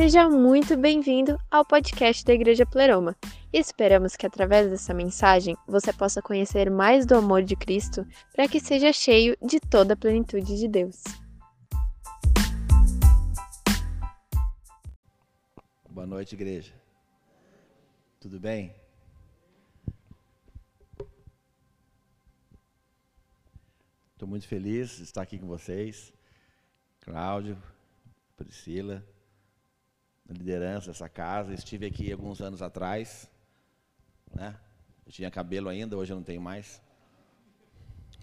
Seja muito bem-vindo ao podcast da Igreja Pleroma. Esperamos que através dessa mensagem você possa conhecer mais do amor de Cristo para que seja cheio de toda a plenitude de Deus. Boa noite, igreja. Tudo bem? Estou muito feliz de estar aqui com vocês. Cláudio, Priscila, liderança dessa casa. Estive aqui alguns anos atrás. Né? Eu tinha cabelo ainda, hoje eu não tenho mais.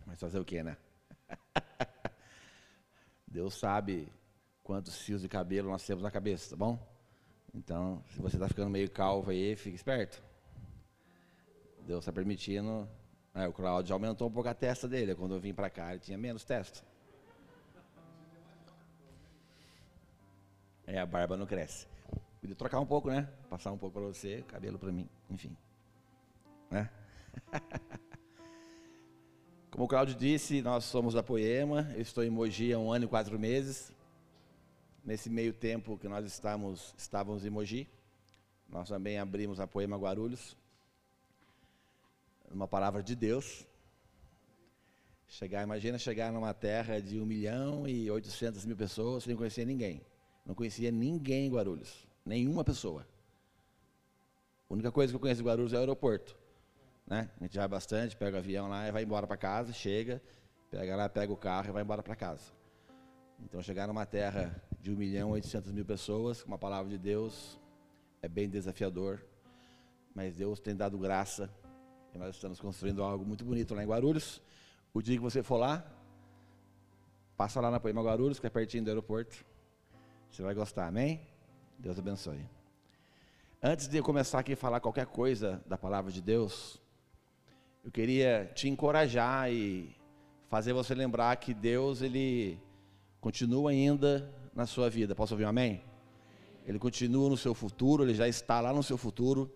Mas fazer o quê, né? Deus sabe quantos fios de cabelo nós temos na cabeça, tá bom? Então, se você está ficando meio calvo aí, fique esperto. Deus está permitindo. É, o Claudio aumentou um pouco a testa dele. Quando eu vim para cá, ele tinha menos testa. É, a barba não cresce. Podia trocar um pouco, né? Passar um pouco para você, cabelo para mim, enfim. Né? Como o Claudio disse, nós somos da Poema. Eu estou em Mogi há um ano e quatro meses. Nesse meio tempo que nós estamos, estávamos em Mogi, nós também abrimos a Poema Guarulhos. Uma palavra de Deus. Chegar, imagina chegar numa terra de 1 milhão e 800 mil pessoas sem conhecer ninguém. Não conhecia ninguém em Guarulhos, nenhuma pessoa. A única coisa que eu conheço em Guarulhos é o aeroporto. Né? A gente vai bastante, pega o avião lá e vai embora para casa, chega, pega lá, pega o carro e vai embora para casa. Então, chegar numa terra de 1 milhão e 800 mil pessoas, com uma palavra de Deus, é bem desafiador. Mas Deus tem dado graça e nós estamos construindo algo muito bonito lá em Guarulhos. O dia que você for lá, passa lá na Poema Guarulhos, que é pertinho do aeroporto. Você vai gostar, amém? Deus abençoe. Antes de eu começar aqui a falar qualquer coisa da palavra de Deus, eu queria te encorajar e fazer você lembrar que Deus, Ele continua ainda na sua vida. Posso ouvir um amém? Ele continua no seu futuro, Ele já está lá no seu futuro.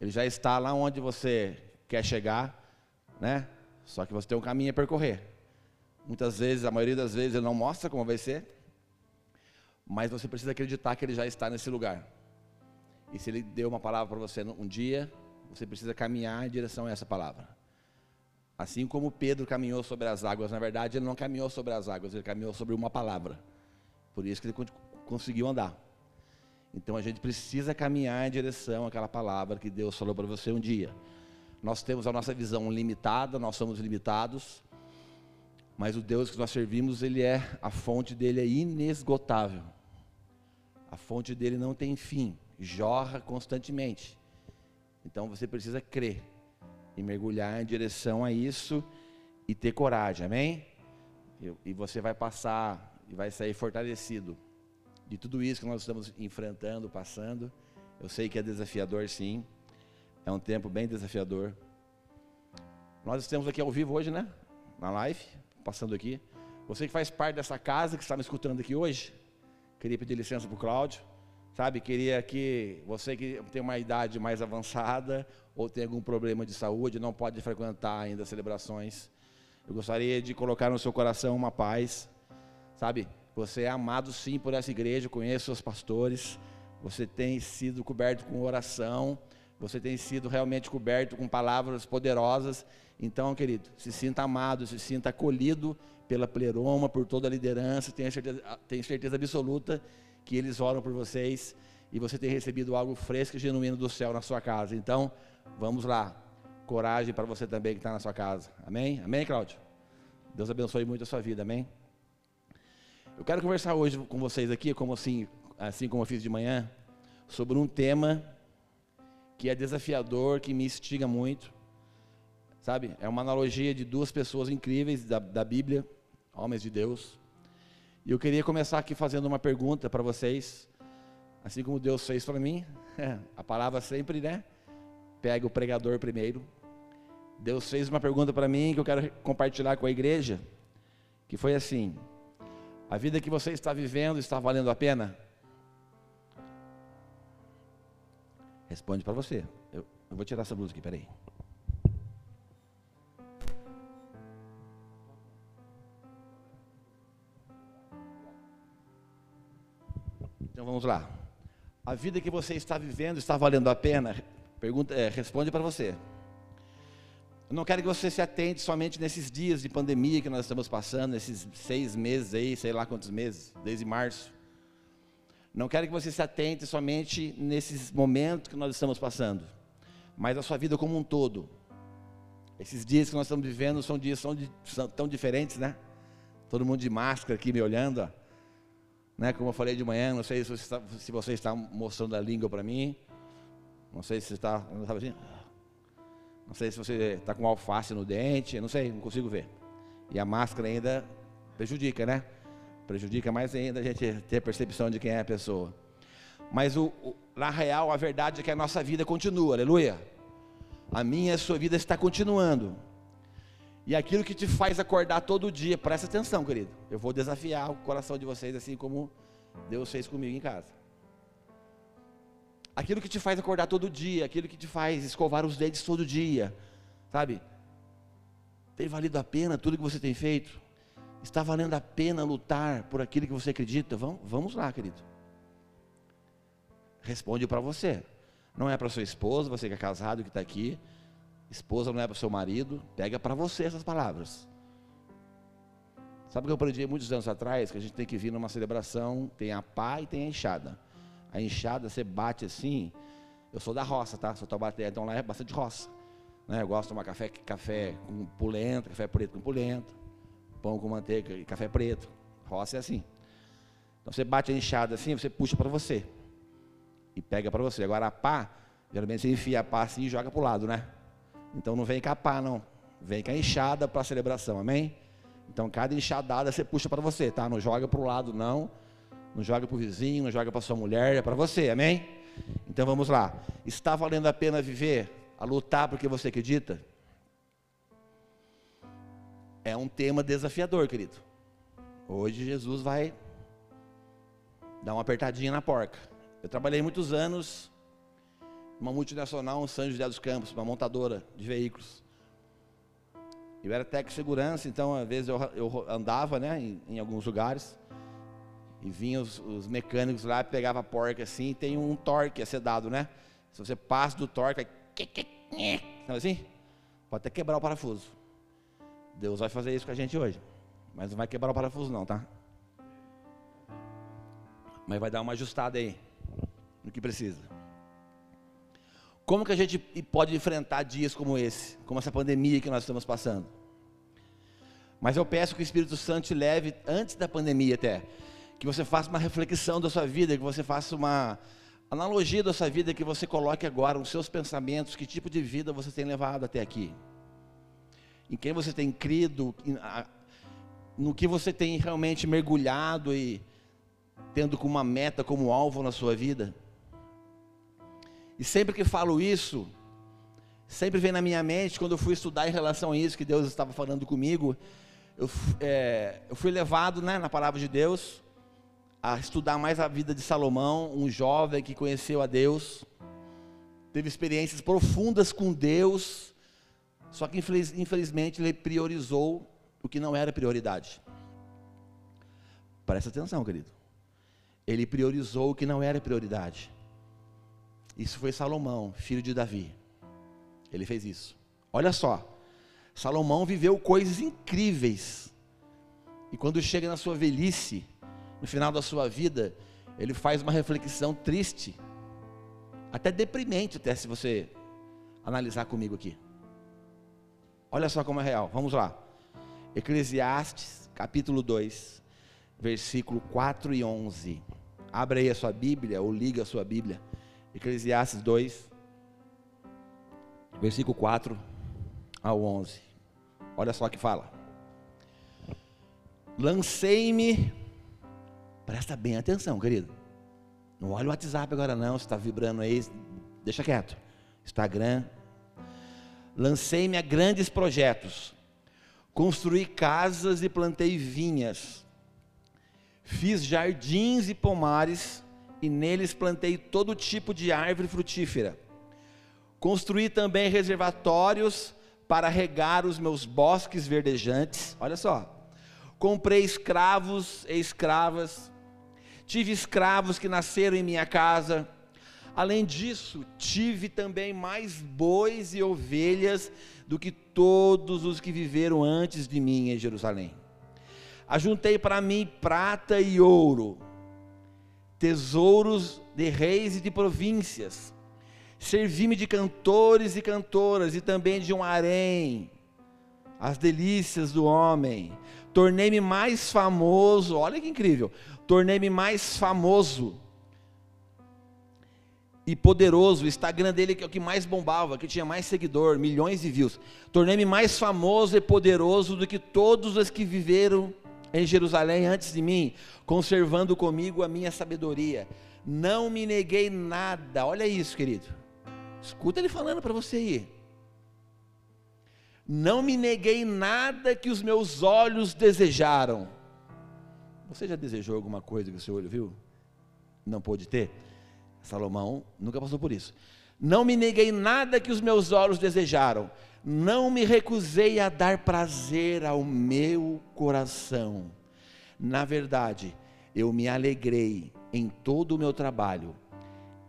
Ele já está lá onde você quer chegar, né? Só que você tem um caminho a percorrer. Muitas vezes, a maioria das vezes, Ele não mostra como vai ser mas você precisa acreditar que ele já está nesse lugar. E se ele deu uma palavra para você um dia, você precisa caminhar em direção a essa palavra. Assim como Pedro caminhou sobre as águas, na verdade ele não caminhou sobre as águas, ele caminhou sobre uma palavra. Por isso que ele conseguiu andar. Então a gente precisa caminhar em direção àquela palavra que Deus falou para você um dia. Nós temos a nossa visão limitada, nós somos limitados, mas o Deus que nós servimos, ele é a fonte dele é inesgotável. A fonte dele não tem fim, jorra constantemente. Então você precisa crer e mergulhar em direção a isso e ter coragem, amém? E você vai passar e vai sair fortalecido de tudo isso que nós estamos enfrentando, passando. Eu sei que é desafiador, sim. É um tempo bem desafiador. Nós estamos aqui ao vivo hoje, né? Na live, passando aqui. Você que faz parte dessa casa, que está me escutando aqui hoje, Queria pedir licença para o Cláudio. Sabe, queria que você que tem uma idade mais avançada ou tem algum problema de saúde, não pode frequentar ainda celebrações. Eu gostaria de colocar no seu coração uma paz. Sabe, você é amado sim por essa igreja, conheço os pastores. Você tem sido coberto com oração, você tem sido realmente coberto com palavras poderosas. Então, querido, se sinta amado, se sinta acolhido pela pleroma, por toda a liderança, tenho certeza, tenho certeza absoluta que eles oram por vocês e você tem recebido algo fresco e genuíno do céu na sua casa. Então, vamos lá. Coragem para você também que está na sua casa. Amém? Amém, Cláudio? Deus abençoe muito a sua vida. Amém? Eu quero conversar hoje com vocês aqui, como assim, assim como eu fiz de manhã, sobre um tema que é desafiador, que me instiga muito. Sabe? É uma analogia de duas pessoas incríveis da, da Bíblia, homens de Deus. E eu queria começar aqui fazendo uma pergunta para vocês, assim como Deus fez para mim. a palavra sempre, né? Pega o pregador primeiro. Deus fez uma pergunta para mim que eu quero compartilhar com a igreja, que foi assim: a vida que você está vivendo está valendo a pena? Responde para você. Eu, eu, vou tirar essa blusa aqui, peraí. Então vamos lá. A vida que você está vivendo está valendo a pena? Pergunta, é, responde para você. Eu não quero que você se atente somente nesses dias de pandemia que nós estamos passando, nesses seis meses aí, sei lá quantos meses, desde março. Não quero que você se atente somente nesses momentos que nós estamos passando, mas a sua vida como um todo. Esses dias que nós estamos vivendo são dias são, são tão diferentes, né? Todo mundo de máscara aqui me olhando, ó. Né? Como eu falei de manhã, não sei se você está, se você está mostrando a língua para mim, não sei se está, assim. Não sei se você está com alface no dente, não sei, não consigo ver. E a máscara ainda prejudica, né? Prejudica mais ainda a gente ter percepção de quem é a pessoa. Mas o, o, na real, a verdade é que a nossa vida continua, aleluia. A minha e a sua vida está continuando. E aquilo que te faz acordar todo dia, presta atenção, querido. Eu vou desafiar o coração de vocês, assim como Deus fez comigo em casa. Aquilo que te faz acordar todo dia, aquilo que te faz escovar os dentes todo dia, sabe? Tem valido a pena tudo que você tem feito? Está valendo a pena lutar por aquilo que você acredita? Vamos, vamos lá, querido. Responde para você. Não é para sua esposa, você que é casado, que está aqui. Esposa não é para seu marido. Pega para você essas palavras. Sabe o que eu aprendi muitos anos atrás? Que a gente tem que vir numa celebração, tem a pá e tem a enxada. A enxada você bate assim. Eu sou da roça, tá? Sou Taubaté, então lá é bastante roça. Né? Eu gosto de tomar café, café com polenta, café preto com polenta pão com manteiga e café preto. Roça é assim. Então você bate a enxada assim, você puxa para você. E pega para você. Agora a pá, geralmente você enfia a pá assim e joga para o lado, né? Então não vem pá, não. Vem com a enxada para a celebração, amém? Então cada enxadada você puxa para você, tá? Não joga para o lado, não. Não joga para o vizinho, não joga para sua mulher, é para você, amém? Então vamos lá. Está valendo a pena viver, a lutar porque você acredita? é um tema desafiador, querido. Hoje Jesus vai dar uma apertadinha na porca. Eu trabalhei muitos anos numa multinacional em São José dos Campos, uma montadora de veículos. Eu era técnico de segurança, então às vezes eu, eu andava né, em, em, alguns lugares e vinham os, os, mecânicos lá, pegava a porca assim, e tem um torque a ser dado, né? Se você passa do torque, aí, sabe assim? Pode até quebrar o parafuso. Deus vai fazer isso com a gente hoje. Mas não vai quebrar o parafuso não, tá? Mas vai dar uma ajustada aí no que precisa. Como que a gente pode enfrentar dias como esse, como essa pandemia que nós estamos passando? Mas eu peço que o Espírito Santo te leve antes da pandemia até, que você faça uma reflexão da sua vida, que você faça uma analogia da sua vida, que você coloque agora os seus pensamentos, que tipo de vida você tem levado até aqui em quem você tem crido, no que você tem realmente mergulhado e tendo como uma meta, como alvo na sua vida. E sempre que falo isso, sempre vem na minha mente, quando eu fui estudar em relação a isso, que Deus estava falando comigo, eu, é, eu fui levado né, na palavra de Deus a estudar mais a vida de Salomão, um jovem que conheceu a Deus, teve experiências profundas com Deus, só que infeliz, infelizmente ele priorizou o que não era prioridade. Presta atenção, querido. Ele priorizou o que não era prioridade. Isso foi Salomão, filho de Davi. Ele fez isso. Olha só. Salomão viveu coisas incríveis. E quando chega na sua velhice, no final da sua vida, ele faz uma reflexão triste, até deprimente, até se você analisar comigo aqui. Olha só como é real. Vamos lá. Eclesiastes, capítulo 2, versículo 4 e 11. Abra aí a sua Bíblia ou liga a sua Bíblia. Eclesiastes 2, versículo 4 ao 11. Olha só o que fala. Lancei-me, presta bem atenção, querido. Não olha o WhatsApp agora não, está vibrando aí, deixa quieto. Instagram, Lancei-me a grandes projetos. Construí casas e plantei vinhas. Fiz jardins e pomares e neles plantei todo tipo de árvore frutífera. Construí também reservatórios para regar os meus bosques verdejantes. Olha só. Comprei escravos e escravas. tive escravos que nasceram em minha casa. Além disso, tive também mais bois e ovelhas do que todos os que viveram antes de mim em Jerusalém. Ajuntei para mim prata e ouro, tesouros de reis e de províncias. Servi-me de cantores e cantoras e também de um harém, as delícias do homem. Tornei-me mais famoso, olha que incrível, tornei-me mais famoso e poderoso. O Instagram dele é o que mais bombava, que tinha mais seguidor, milhões de views. Tornei-me mais famoso e poderoso do que todos os que viveram em Jerusalém antes de mim, conservando comigo a minha sabedoria. Não me neguei nada. Olha isso, querido. Escuta ele falando para você aí. Não me neguei nada que os meus olhos desejaram. Você já desejou alguma coisa que o seu olho viu? Não pôde ter? Salomão nunca passou por isso. Não me neguei nada que os meus olhos desejaram. Não me recusei a dar prazer ao meu coração. Na verdade, eu me alegrei em todo o meu trabalho.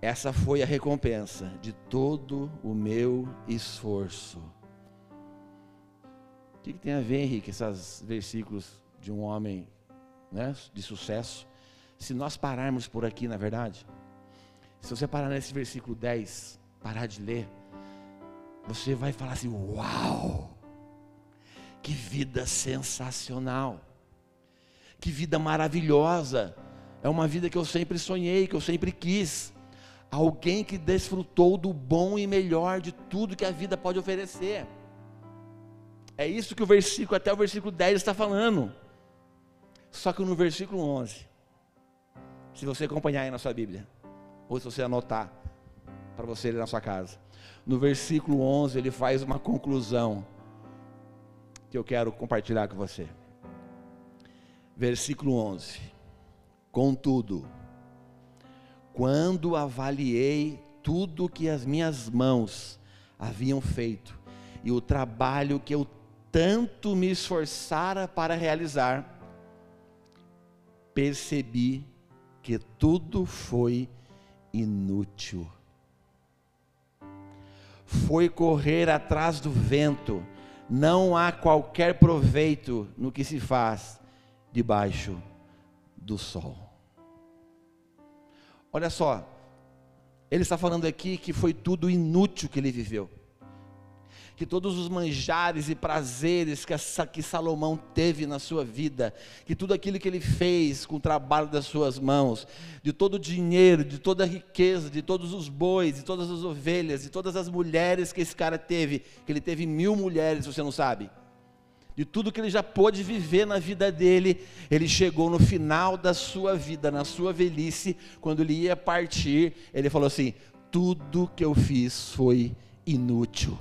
Essa foi a recompensa de todo o meu esforço. O que, tem a ver, Henrique, esses versículos de um homem né, de sucesso? Se nós pararmos por aqui, na verdade, se você parar nesse versículo 10, parar de ler, você vai falar assim: Uau! Que vida sensacional! Que vida maravilhosa! É uma vida que eu sempre sonhei, que eu sempre quis. Alguém que desfrutou do bom e melhor de tudo que a vida pode oferecer. É isso que o versículo, até o versículo 10 está falando. Só que no versículo 11, se você acompanhar aí na sua Bíblia, ou se você anotar para você ler na sua casa. No versículo 11, ele faz uma conclusão que eu quero compartilhar com você. Versículo 11: Contudo, quando avaliei tudo que as minhas mãos haviam feito e o trabalho que eu tanto me esforçara para realizar, percebi que tudo foi inútil. Foi correr atrás do vento, não há qualquer proveito no que se faz debaixo do sol. Olha só, ele está falando aqui que foi tudo inútil que ele viveu que todos os manjares e prazeres que, que Salomão teve na sua vida, que tudo aquilo que ele fez com o trabalho das suas mãos, de todo o dinheiro, de toda a riqueza, de todos os bois, de todas as ovelhas, de todas as mulheres que esse cara teve, que ele teve mil mulheres, você não sabe? De tudo que ele já pôde viver na vida dele, ele chegou no final da sua vida, na sua velhice, quando ele ia partir, ele falou assim: tudo que eu fiz foi inútil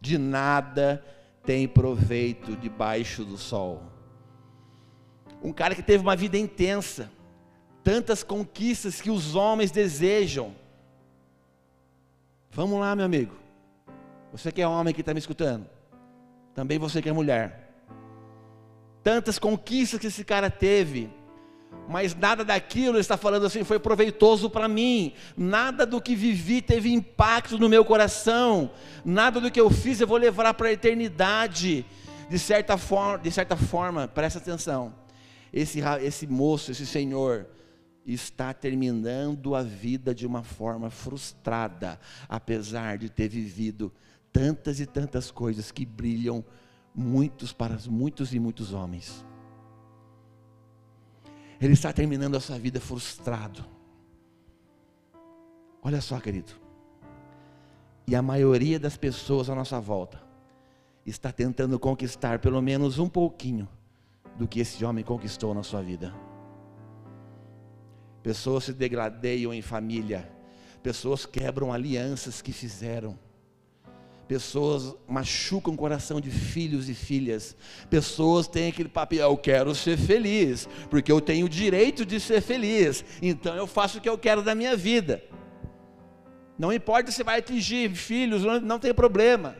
de nada tem proveito debaixo do sol. Um cara que teve uma vida intensa, tantas conquistas que os homens desejam. Vamos lá, meu amigo. Você que é homem que está me escutando, também você que é mulher. Tantas conquistas que esse cara teve, mas nada daquilo, ele está falando assim, foi proveitoso para mim, nada do que vivi teve impacto no meu coração, nada do que eu fiz eu vou levar para a eternidade, de certa forma, de certa forma, presta atenção, esse, esse moço, esse senhor, está terminando a vida de uma forma frustrada, apesar de ter vivido tantas e tantas coisas que brilham muitos para muitos e muitos homens. Ele está terminando a sua vida frustrado. Olha só, querido. E a maioria das pessoas à nossa volta está tentando conquistar pelo menos um pouquinho do que esse homem conquistou na sua vida. Pessoas se degradeiam em família, pessoas quebram alianças que fizeram Pessoas machucam o coração de filhos e filhas. Pessoas têm aquele papel, eu quero ser feliz, porque eu tenho o direito de ser feliz. Então eu faço o que eu quero da minha vida. Não importa se vai atingir filhos, não, não tem problema.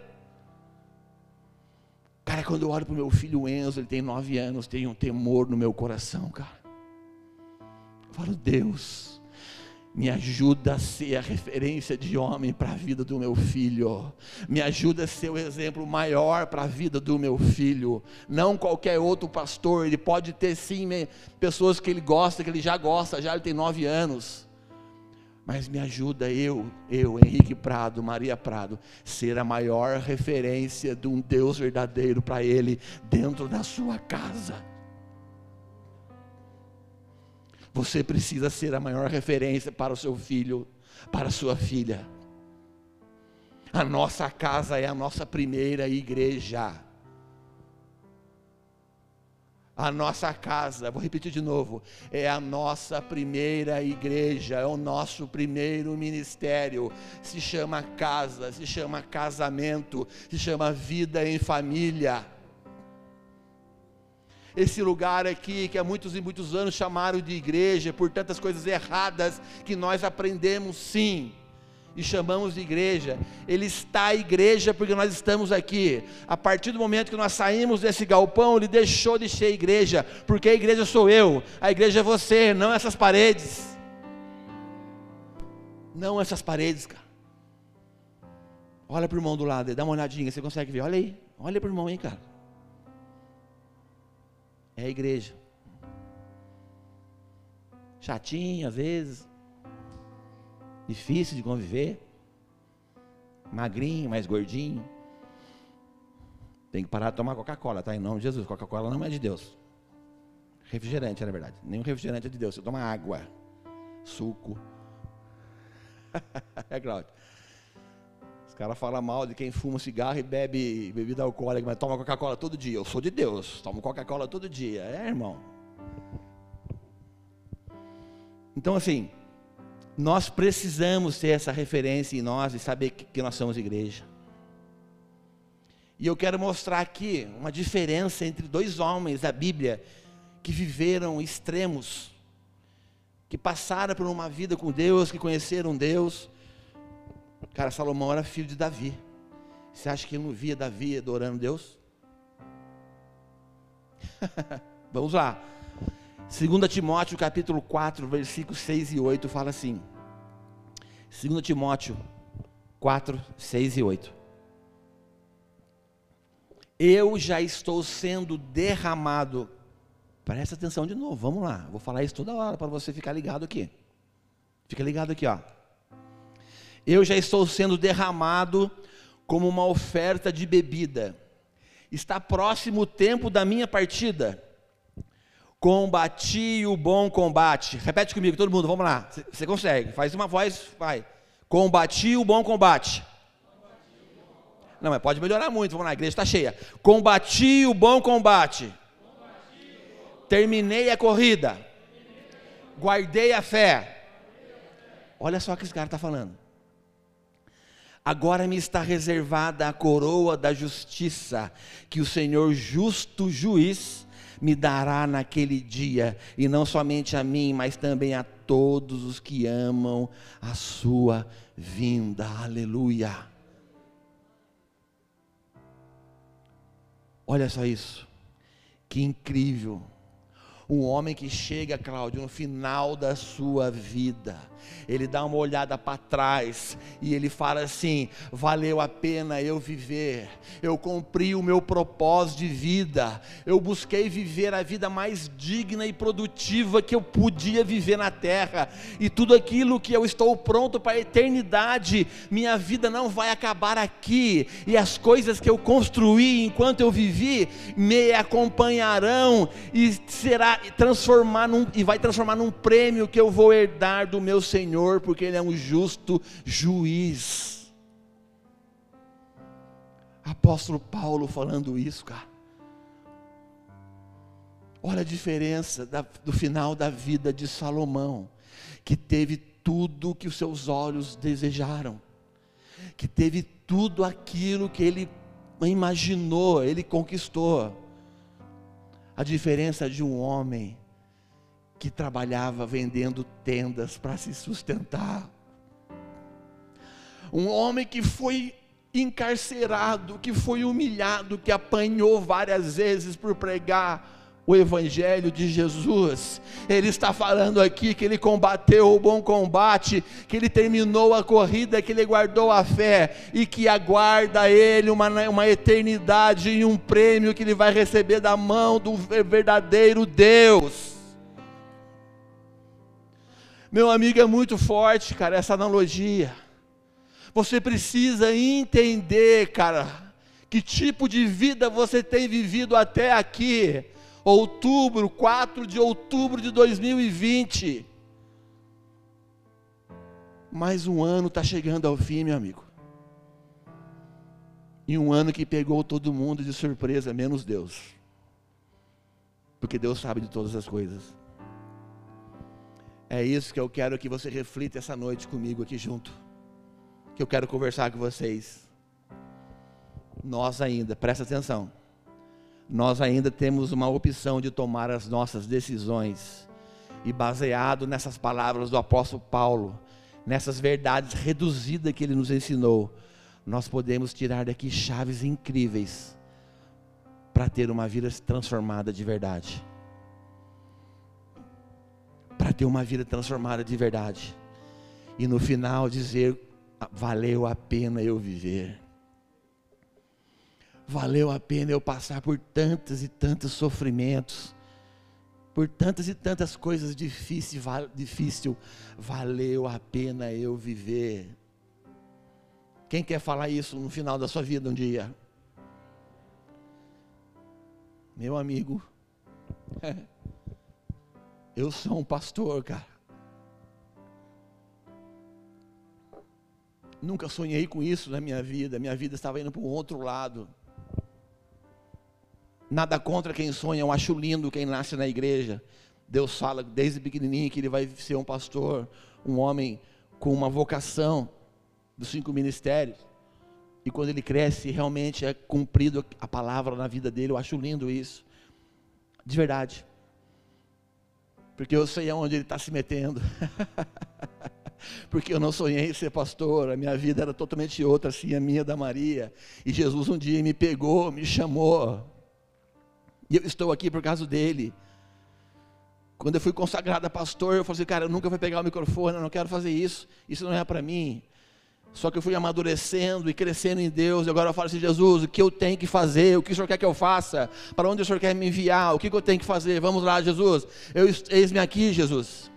Cara, quando eu olho para o meu filho Enzo, ele tem nove anos, tem um temor no meu coração, cara. Eu falo, Deus, me ajuda a ser a referência de homem para a vida do meu filho. Me ajuda a ser o exemplo maior para a vida do meu filho. Não qualquer outro pastor. Ele pode ter sim pessoas que ele gosta, que ele já gosta, já ele tem nove anos. Mas me ajuda eu, eu, Henrique Prado, Maria Prado, ser a maior referência de um Deus verdadeiro para ele dentro da sua casa. Você precisa ser a maior referência para o seu filho, para a sua filha. A nossa casa é a nossa primeira igreja. A nossa casa, vou repetir de novo, é a nossa primeira igreja, é o nosso primeiro ministério. Se chama casa, se chama casamento, se chama vida em família esse lugar aqui que há muitos e muitos anos chamaram de igreja por tantas coisas erradas que nós aprendemos sim e chamamos de igreja. Ele está a igreja porque nós estamos aqui. A partir do momento que nós saímos desse galpão, ele deixou de ser igreja, porque a igreja sou eu, a igreja é você, não essas paredes. Não essas paredes, cara. Olha para o irmão do lado, dá uma olhadinha, você consegue ver? Olha aí, olha para o irmão aí, cara é a igreja. Chatinho às vezes, difícil de conviver, magrinho, mais gordinho. Tem que parar de tomar Coca-Cola, tá? Em nome de Jesus. Coca-Cola não é de Deus. Refrigerante, na verdade. Nenhum refrigerante é de Deus. Você toma água, suco. é Cláudio. Os caras falam mal de quem fuma cigarro e bebe bebida alcoólica, mas toma Coca-Cola todo dia. Eu sou de Deus, tomo Coca-Cola todo dia. É, irmão. Então, assim, nós precisamos ter essa referência em nós e saber que nós somos igreja. E eu quero mostrar aqui uma diferença entre dois homens da Bíblia que viveram extremos, que passaram por uma vida com Deus, que conheceram Deus, Cara, Salomão era filho de Davi. Você acha que ele não via Davi adorando Deus? Vamos lá. 2 Timóteo capítulo 4, versículos 6 e 8 fala assim. 2 Timóteo 4, 6 e 8. Eu já estou sendo derramado. Presta atenção de novo, vamos lá. Vou falar isso toda hora para você ficar ligado aqui. Fica ligado aqui, ó eu já estou sendo derramado como uma oferta de bebida. Está próximo o tempo da minha partida. Combati o bom combate. Repete comigo, todo mundo, vamos lá. Você consegue, faz uma voz, vai. Combati o bom combate. Não, mas pode melhorar muito, vamos lá, a igreja está cheia. Combati o bom combate. Terminei a corrida. Guardei a fé. Olha só o que esse cara está falando. Agora me está reservada a coroa da justiça, que o Senhor justo juiz me dará naquele dia, e não somente a mim, mas também a todos os que amam a sua vinda. Aleluia. Olha só isso. Que incrível. Um homem que chega, Cláudio, no final da sua vida, ele dá uma olhada para trás e ele fala assim: valeu a pena eu viver, eu cumpri o meu propósito de vida, eu busquei viver a vida mais digna e produtiva que eu podia viver na terra, e tudo aquilo que eu estou pronto para a eternidade, minha vida não vai acabar aqui, e as coisas que eu construí enquanto eu vivi me acompanharão e será transformar num, e vai transformar num prêmio que eu vou herdar do meu Senhor, porque Ele é um justo juiz. Apóstolo Paulo falando isso, cara. Olha a diferença da, do final da vida de Salomão, que teve tudo que os seus olhos desejaram, que teve tudo aquilo que ele imaginou, ele conquistou a diferença de um homem que trabalhava vendendo tendas para se sustentar. Um homem que foi encarcerado, que foi humilhado, que apanhou várias vezes por pregar o Evangelho de Jesus. Ele está falando aqui que ele combateu o bom combate, que ele terminou a corrida, que ele guardou a fé e que aguarda ele uma, uma eternidade e um prêmio que ele vai receber da mão do verdadeiro Deus. Meu amigo, é muito forte, cara, essa analogia. Você precisa entender, cara, que tipo de vida você tem vivido até aqui outubro, 4 de outubro de 2020. Mais um ano está chegando ao fim, meu amigo. E um ano que pegou todo mundo de surpresa, menos Deus. Porque Deus sabe de todas as coisas. É isso que eu quero que você reflita essa noite comigo aqui junto. Que eu quero conversar com vocês. Nós ainda, presta atenção nós ainda temos uma opção de tomar as nossas decisões. E baseado nessas palavras do apóstolo Paulo, nessas verdades reduzidas que ele nos ensinou, nós podemos tirar daqui chaves incríveis para ter uma vida transformada de verdade. Ter uma vida transformada de verdade. E no final dizer: valeu a pena eu viver valeu a pena eu passar por tantos e tantos sofrimentos, por tantas e tantas coisas difíceis, difícil, valeu a pena eu viver. Quem quer falar isso no final da sua vida um dia? Meu amigo, eu sou um pastor, cara. Nunca sonhei com isso na minha vida, minha vida estava indo para um outro lado. Nada contra quem sonha, eu acho lindo quem nasce na igreja. Deus fala desde pequenininho que ele vai ser um pastor, um homem com uma vocação dos cinco ministérios. E quando ele cresce, realmente é cumprido a palavra na vida dele. Eu acho lindo isso. De verdade. Porque eu sei aonde ele está se metendo. Porque eu não sonhei ser pastor, a minha vida era totalmente outra, assim, a minha da Maria. E Jesus um dia me pegou, me chamou e eu estou aqui por causa dele. Quando eu fui consagrado a pastor, eu falei assim, cara, eu nunca vou pegar o microfone, eu não quero fazer isso, isso não é para mim. Só que eu fui amadurecendo e crescendo em Deus, e agora eu falo assim, Jesus, o que eu tenho que fazer? O que o Senhor quer que eu faça? Para onde o Senhor quer me enviar? O que eu tenho que fazer? Vamos lá, Jesus. Eu eis-me aqui, Jesus.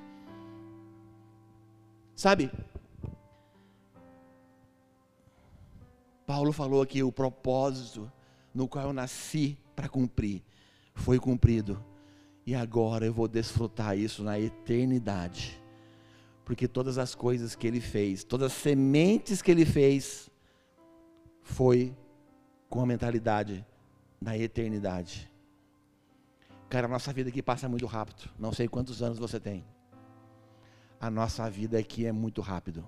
Sabe? Paulo falou aqui o propósito no qual eu nasci para cumprir foi cumprido. E agora eu vou desfrutar isso na eternidade. Porque todas as coisas que ele fez, todas as sementes que ele fez, foi com a mentalidade da eternidade. Cara, a nossa vida aqui passa muito rápido. Não sei quantos anos você tem. A nossa vida aqui é muito rápido.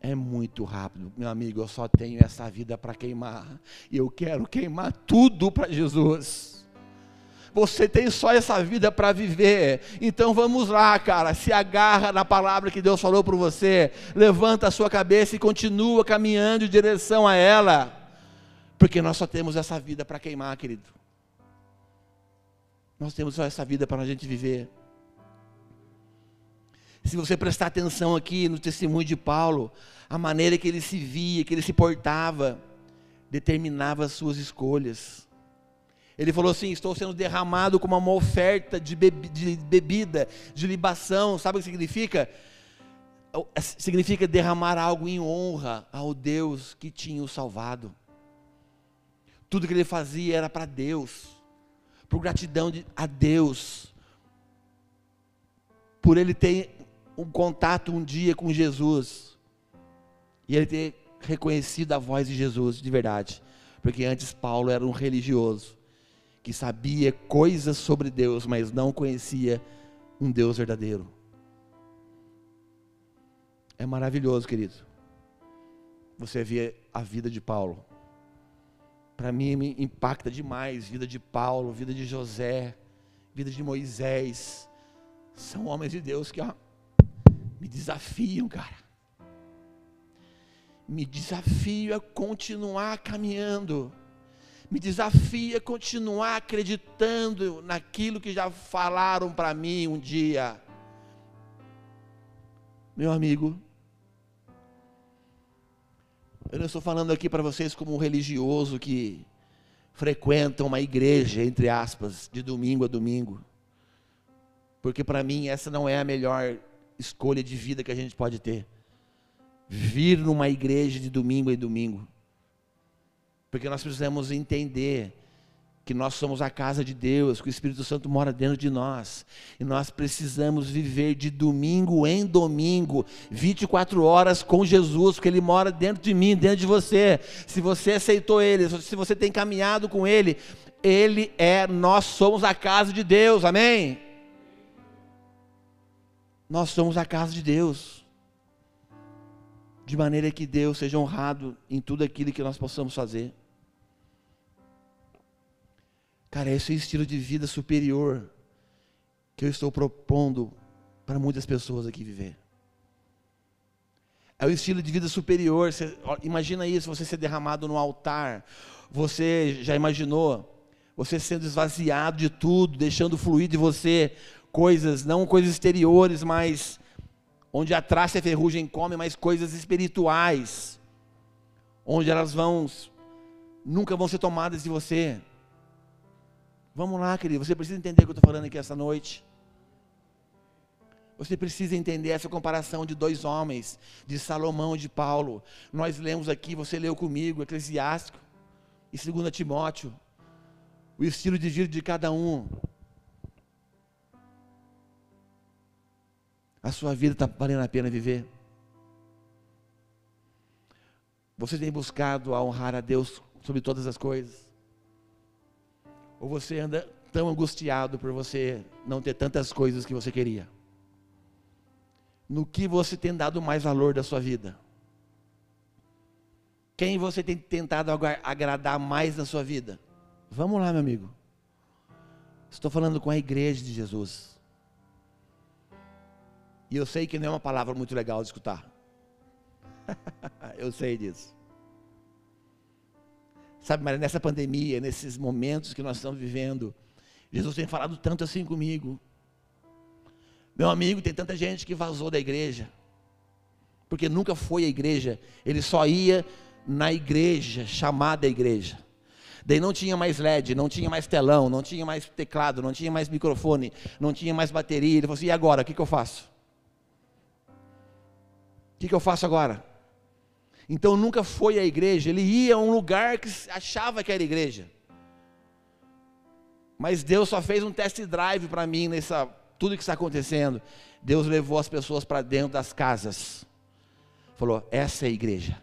É muito rápido, meu amigo. Eu só tenho essa vida para queimar. E eu quero queimar tudo para Jesus. Você tem só essa vida para viver. Então vamos lá, cara. Se agarra na palavra que Deus falou para você. Levanta a sua cabeça e continua caminhando em direção a ela. Porque nós só temos essa vida para queimar, querido. Nós temos só essa vida para a gente viver. Se você prestar atenção aqui no testemunho de Paulo, a maneira que ele se via, que ele se portava, determinava as suas escolhas. Ele falou assim: Estou sendo derramado como uma oferta de, bebi de bebida, de libação. Sabe o que significa? É, significa derramar algo em honra ao Deus que tinha o salvado. Tudo que ele fazia era para Deus, por gratidão de, a Deus, por ele ter um contato um dia com Jesus. E ele ter reconhecido a voz de Jesus de verdade. Porque antes Paulo era um religioso que sabia coisas sobre Deus, mas não conhecia um Deus verdadeiro. É maravilhoso, querido. Você vê a vida de Paulo. Para mim me impacta demais vida de Paulo, vida de José, vida de Moisés. São homens de Deus que ó, me desafiam, cara. me desafio a continuar caminhando, me desafio a continuar acreditando naquilo que já falaram para mim um dia. Meu amigo, eu não estou falando aqui para vocês como um religioso que frequenta uma igreja, entre aspas, de domingo a domingo. Porque para mim essa não é a melhor escolha de vida que a gente pode ter. Vir numa igreja de domingo em domingo. Porque nós precisamos entender que nós somos a casa de Deus, que o Espírito Santo mora dentro de nós. E nós precisamos viver de domingo em domingo, 24 horas com Jesus, porque Ele mora dentro de mim, dentro de você. Se você aceitou Ele, se você tem caminhado com Ele, Ele é, nós somos a casa de Deus, amém? Nós somos a casa de Deus. De maneira que Deus seja honrado em tudo aquilo que nós possamos fazer. Cara, esse é o estilo de vida superior que eu estou propondo para muitas pessoas aqui viver. É o estilo de vida superior. Você, imagina isso, você ser derramado no altar. Você já imaginou você sendo esvaziado de tudo, deixando fluir de você coisas, não coisas exteriores, mas onde a traça e a ferrugem come, mas coisas espirituais, onde elas vão nunca vão ser tomadas de você. Vamos lá, querido. Você precisa entender o que eu estou falando aqui essa noite. Você precisa entender essa comparação de dois homens, de Salomão e de Paulo. Nós lemos aqui, você leu comigo, Eclesiástico e 2 Timóteo, o estilo de vida de cada um. A sua vida está valendo a pena viver? Você tem buscado honrar a Deus sobre todas as coisas? Ou você anda tão angustiado por você não ter tantas coisas que você queria? No que você tem dado mais valor da sua vida? Quem você tem tentado agradar mais na sua vida? Vamos lá, meu amigo. Estou falando com a igreja de Jesus. E eu sei que não é uma palavra muito legal de escutar. eu sei disso. Sabe, mas nessa pandemia, nesses momentos que nós estamos vivendo, Jesus tem falado tanto assim comigo. Meu amigo, tem tanta gente que vazou da igreja, porque nunca foi à igreja, ele só ia na igreja, chamada igreja. Daí não tinha mais LED, não tinha mais telão, não tinha mais teclado, não tinha mais microfone, não tinha mais bateria. Ele falou assim: e agora? O que, que eu faço? O que, que eu faço agora? Então nunca foi à igreja, ele ia a um lugar que achava que era igreja. Mas Deus só fez um test drive para mim nessa tudo que está acontecendo. Deus levou as pessoas para dentro das casas. Falou: "Essa é a igreja.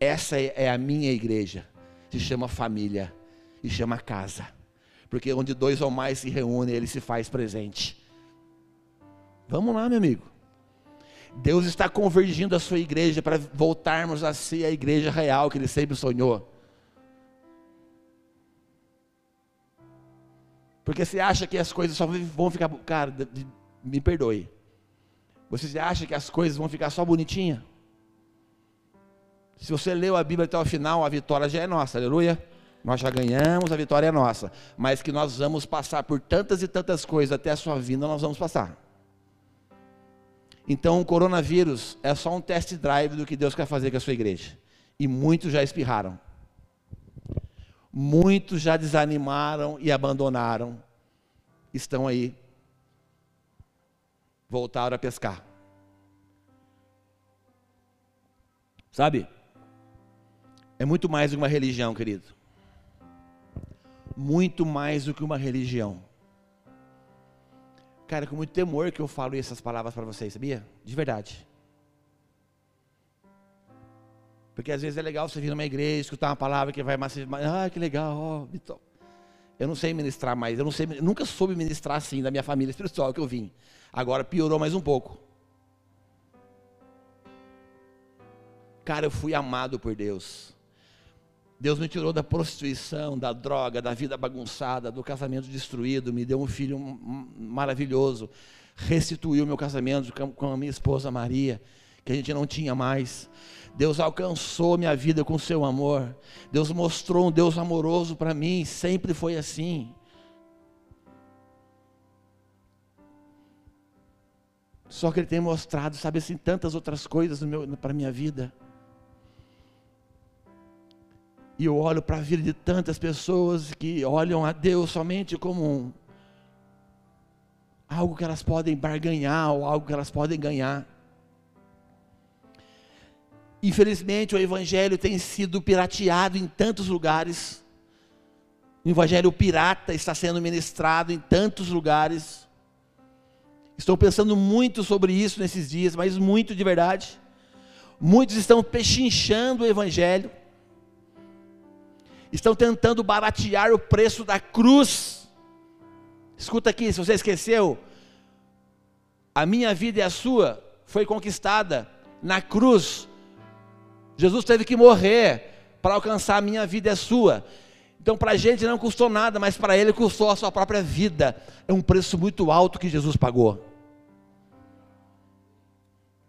Essa é a minha igreja. Se chama família e chama casa. Porque onde dois ou mais se reúnem, ele se faz presente. Vamos lá, meu amigo. Deus está convergindo a sua igreja para voltarmos a ser a igreja real que ele sempre sonhou. Porque você acha que as coisas só vão ficar. Cara, me perdoe. Você acha que as coisas vão ficar só bonitinha? Se você leu a Bíblia até o final, a vitória já é nossa, aleluia. Nós já ganhamos, a vitória é nossa. Mas que nós vamos passar por tantas e tantas coisas até a sua vinda, nós vamos passar. Então o coronavírus é só um test drive do que Deus quer fazer com a sua igreja. E muitos já espirraram. Muitos já desanimaram e abandonaram. Estão aí. Voltaram a pescar. Sabe? É muito mais do que uma religião, querido. Muito mais do que uma religião. Cara, com muito temor que eu falo essas palavras para vocês, sabia? De verdade. Porque às vezes é legal você vir numa igreja, escutar uma palavra que vai mais. Ah, que legal, ó, Eu não sei ministrar mais, eu não sei, nunca soube ministrar assim da minha família espiritual que eu vim. Agora piorou mais um pouco. Cara, eu fui amado por Deus. Deus me tirou da prostituição, da droga, da vida bagunçada, do casamento destruído, me deu um filho maravilhoso, restituiu meu casamento com a minha esposa Maria, que a gente não tinha mais. Deus alcançou minha vida com seu amor. Deus mostrou um Deus amoroso para mim, sempre foi assim. Só que Ele tem mostrado, sabe assim, tantas outras coisas para a minha vida. E eu olho para a vida de tantas pessoas que olham a Deus somente como um, algo que elas podem barganhar ou algo que elas podem ganhar. Infelizmente, o Evangelho tem sido pirateado em tantos lugares. O Evangelho pirata está sendo ministrado em tantos lugares. Estou pensando muito sobre isso nesses dias, mas muito de verdade. Muitos estão pechinchando o Evangelho, estão tentando baratear o preço da cruz. Escuta aqui, se você esqueceu, a minha vida e a sua foi conquistada na cruz Jesus teve que morrer para alcançar a minha vida e a sua. Então, para a gente não custou nada, mas para ele custou a sua própria vida. É um preço muito alto que Jesus pagou.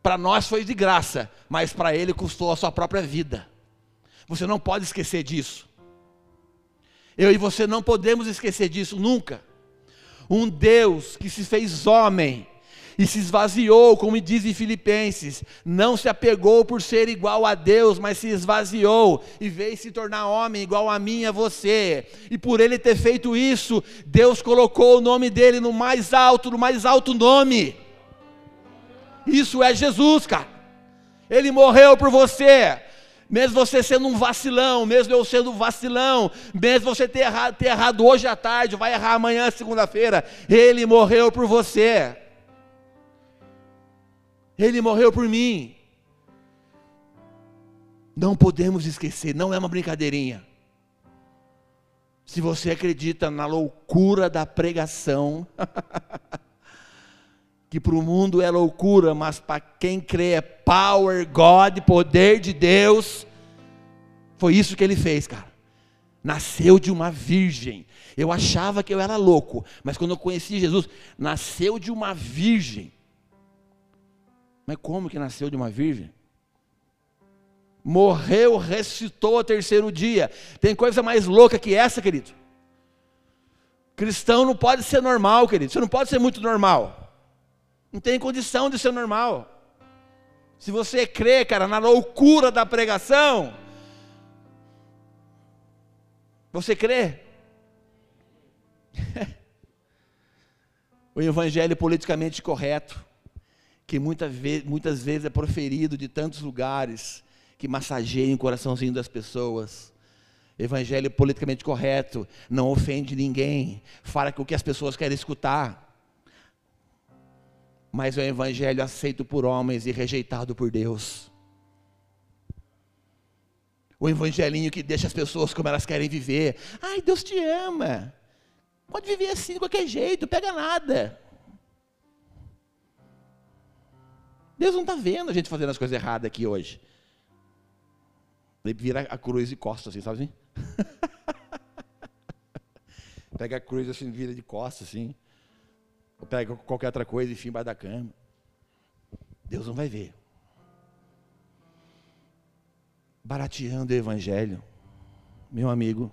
Para nós foi de graça, mas para ele custou a sua própria vida. Você não pode esquecer disso. Eu e você não podemos esquecer disso nunca. Um Deus que se fez homem, e se esvaziou, como diz em Filipenses, não se apegou por ser igual a Deus, mas se esvaziou e veio se tornar homem igual a mim e a você. E por ele ter feito isso, Deus colocou o nome dele no mais alto, no mais alto nome. Isso é Jesus, cara. Ele morreu por você. Mesmo você sendo um vacilão, mesmo eu sendo um vacilão, mesmo você ter errado, ter errado hoje à tarde, vai errar amanhã, segunda-feira, Ele morreu por você. Ele morreu por mim. Não podemos esquecer, não é uma brincadeirinha. Se você acredita na loucura da pregação, que para o mundo é loucura, mas para quem crê é power, God, poder de Deus, foi isso que ele fez, cara. Nasceu de uma virgem. Eu achava que eu era louco, mas quando eu conheci Jesus, nasceu de uma virgem. Mas como que nasceu de uma virgem? Morreu, ressuscitou ao terceiro dia. Tem coisa mais louca que essa, querido? Cristão não pode ser normal, querido. Você não pode ser muito normal. Não tem condição de ser normal. Se você crê, cara, na loucura da pregação, você crê? o evangelho politicamente correto que muitas vezes é proferido de tantos lugares, que massageia o coraçãozinho das pessoas. Evangelho politicamente correto, não ofende ninguém, fala o que as pessoas querem escutar. Mas é um evangelho aceito por homens e rejeitado por Deus. O evangelinho que deixa as pessoas como elas querem viver. Ai, Deus te ama. Pode viver assim de qualquer jeito, pega nada. Deus não está vendo a gente fazendo as coisas erradas aqui hoje. Ele vira a cruz de costas, assim, sabe assim? pega a cruz assim, vira de costas, assim. Ou pega qualquer outra coisa e enfim embaixo da cama. Deus não vai ver. Barateando o evangelho. Meu amigo.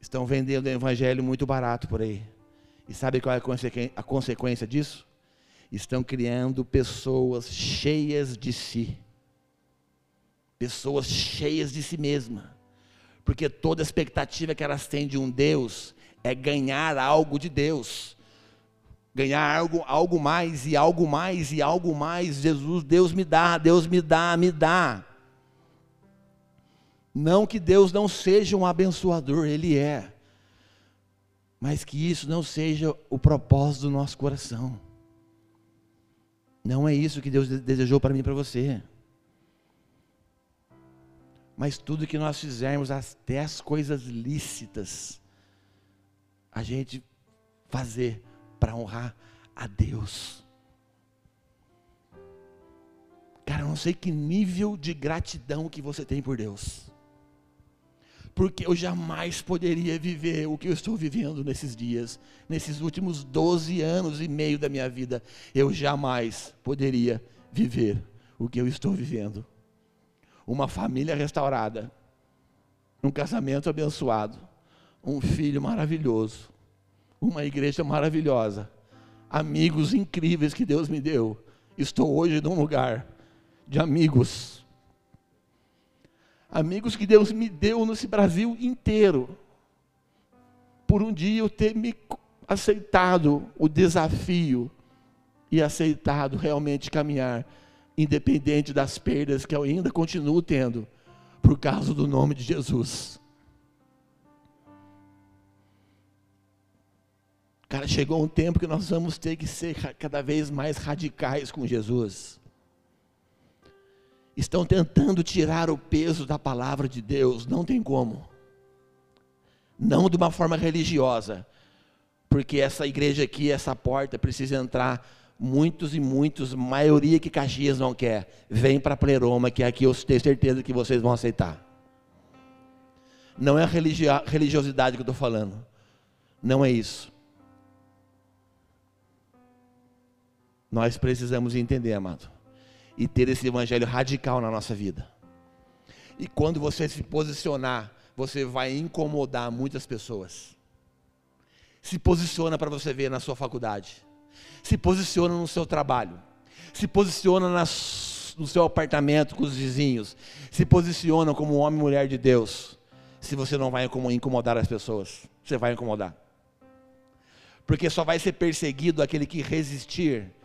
Estão vendendo o evangelho muito barato por aí. E sabe qual é a consequência disso? estão criando pessoas cheias de si, pessoas cheias de si mesma, porque toda expectativa que elas têm de um Deus é ganhar algo de Deus, ganhar algo, algo mais e algo mais e algo mais. Jesus, Deus me dá, Deus me dá, me dá. Não que Deus não seja um abençoador, Ele é, mas que isso não seja o propósito do nosso coração. Não é isso que Deus desejou para mim e para você. Mas tudo que nós fizermos, até as coisas lícitas, a gente fazer para honrar a Deus. Cara, eu não sei que nível de gratidão que você tem por Deus. porque eu jamais poderia viver o que eu estou vivendo nesses dias, nesses últimos 12 anos e meio da minha vida. Eu jamais poderia viver o que eu estou vivendo. Uma família restaurada, um casamento abençoado, um filho maravilhoso, uma igreja maravilhosa, amigos incríveis que Deus me deu. Estou hoje num lugar de amigos amigos que Deus me deu nesse Brasil inteiro, por um dia eu ter me aceitado o desafio e aceitado realmente caminhar, independente das perdas que eu ainda continuo tendo, por causa do nome de Jesus. Cara, chegou um tempo que nós vamos ter que ser cada vez mais radicais com Jesus estão tentando tirar o peso da palavra de Deus, não tem como. Não de uma forma religiosa, porque essa igreja aqui, essa porta, precisa entrar muitos e muitos, maioria que Caxias não quer. Vem para Pleroma, que aqui eu tenho certeza que vocês vão aceitar. Não é a religiosidade que eu estou falando. Não é isso. Nós precisamos entender, amado e ter esse evangelho radical na nossa vida. E quando você se posicionar, você vai incomodar muitas pessoas. Se posiciona para você ver na sua faculdade. Se posiciona no seu trabalho. Se posiciona nas, no seu apartamento com os vizinhos. Se posiciona como homem e mulher de Deus. Se você não vai incomodar as pessoas, você vai incomodar. Porque só vai ser perseguido aquele que resistir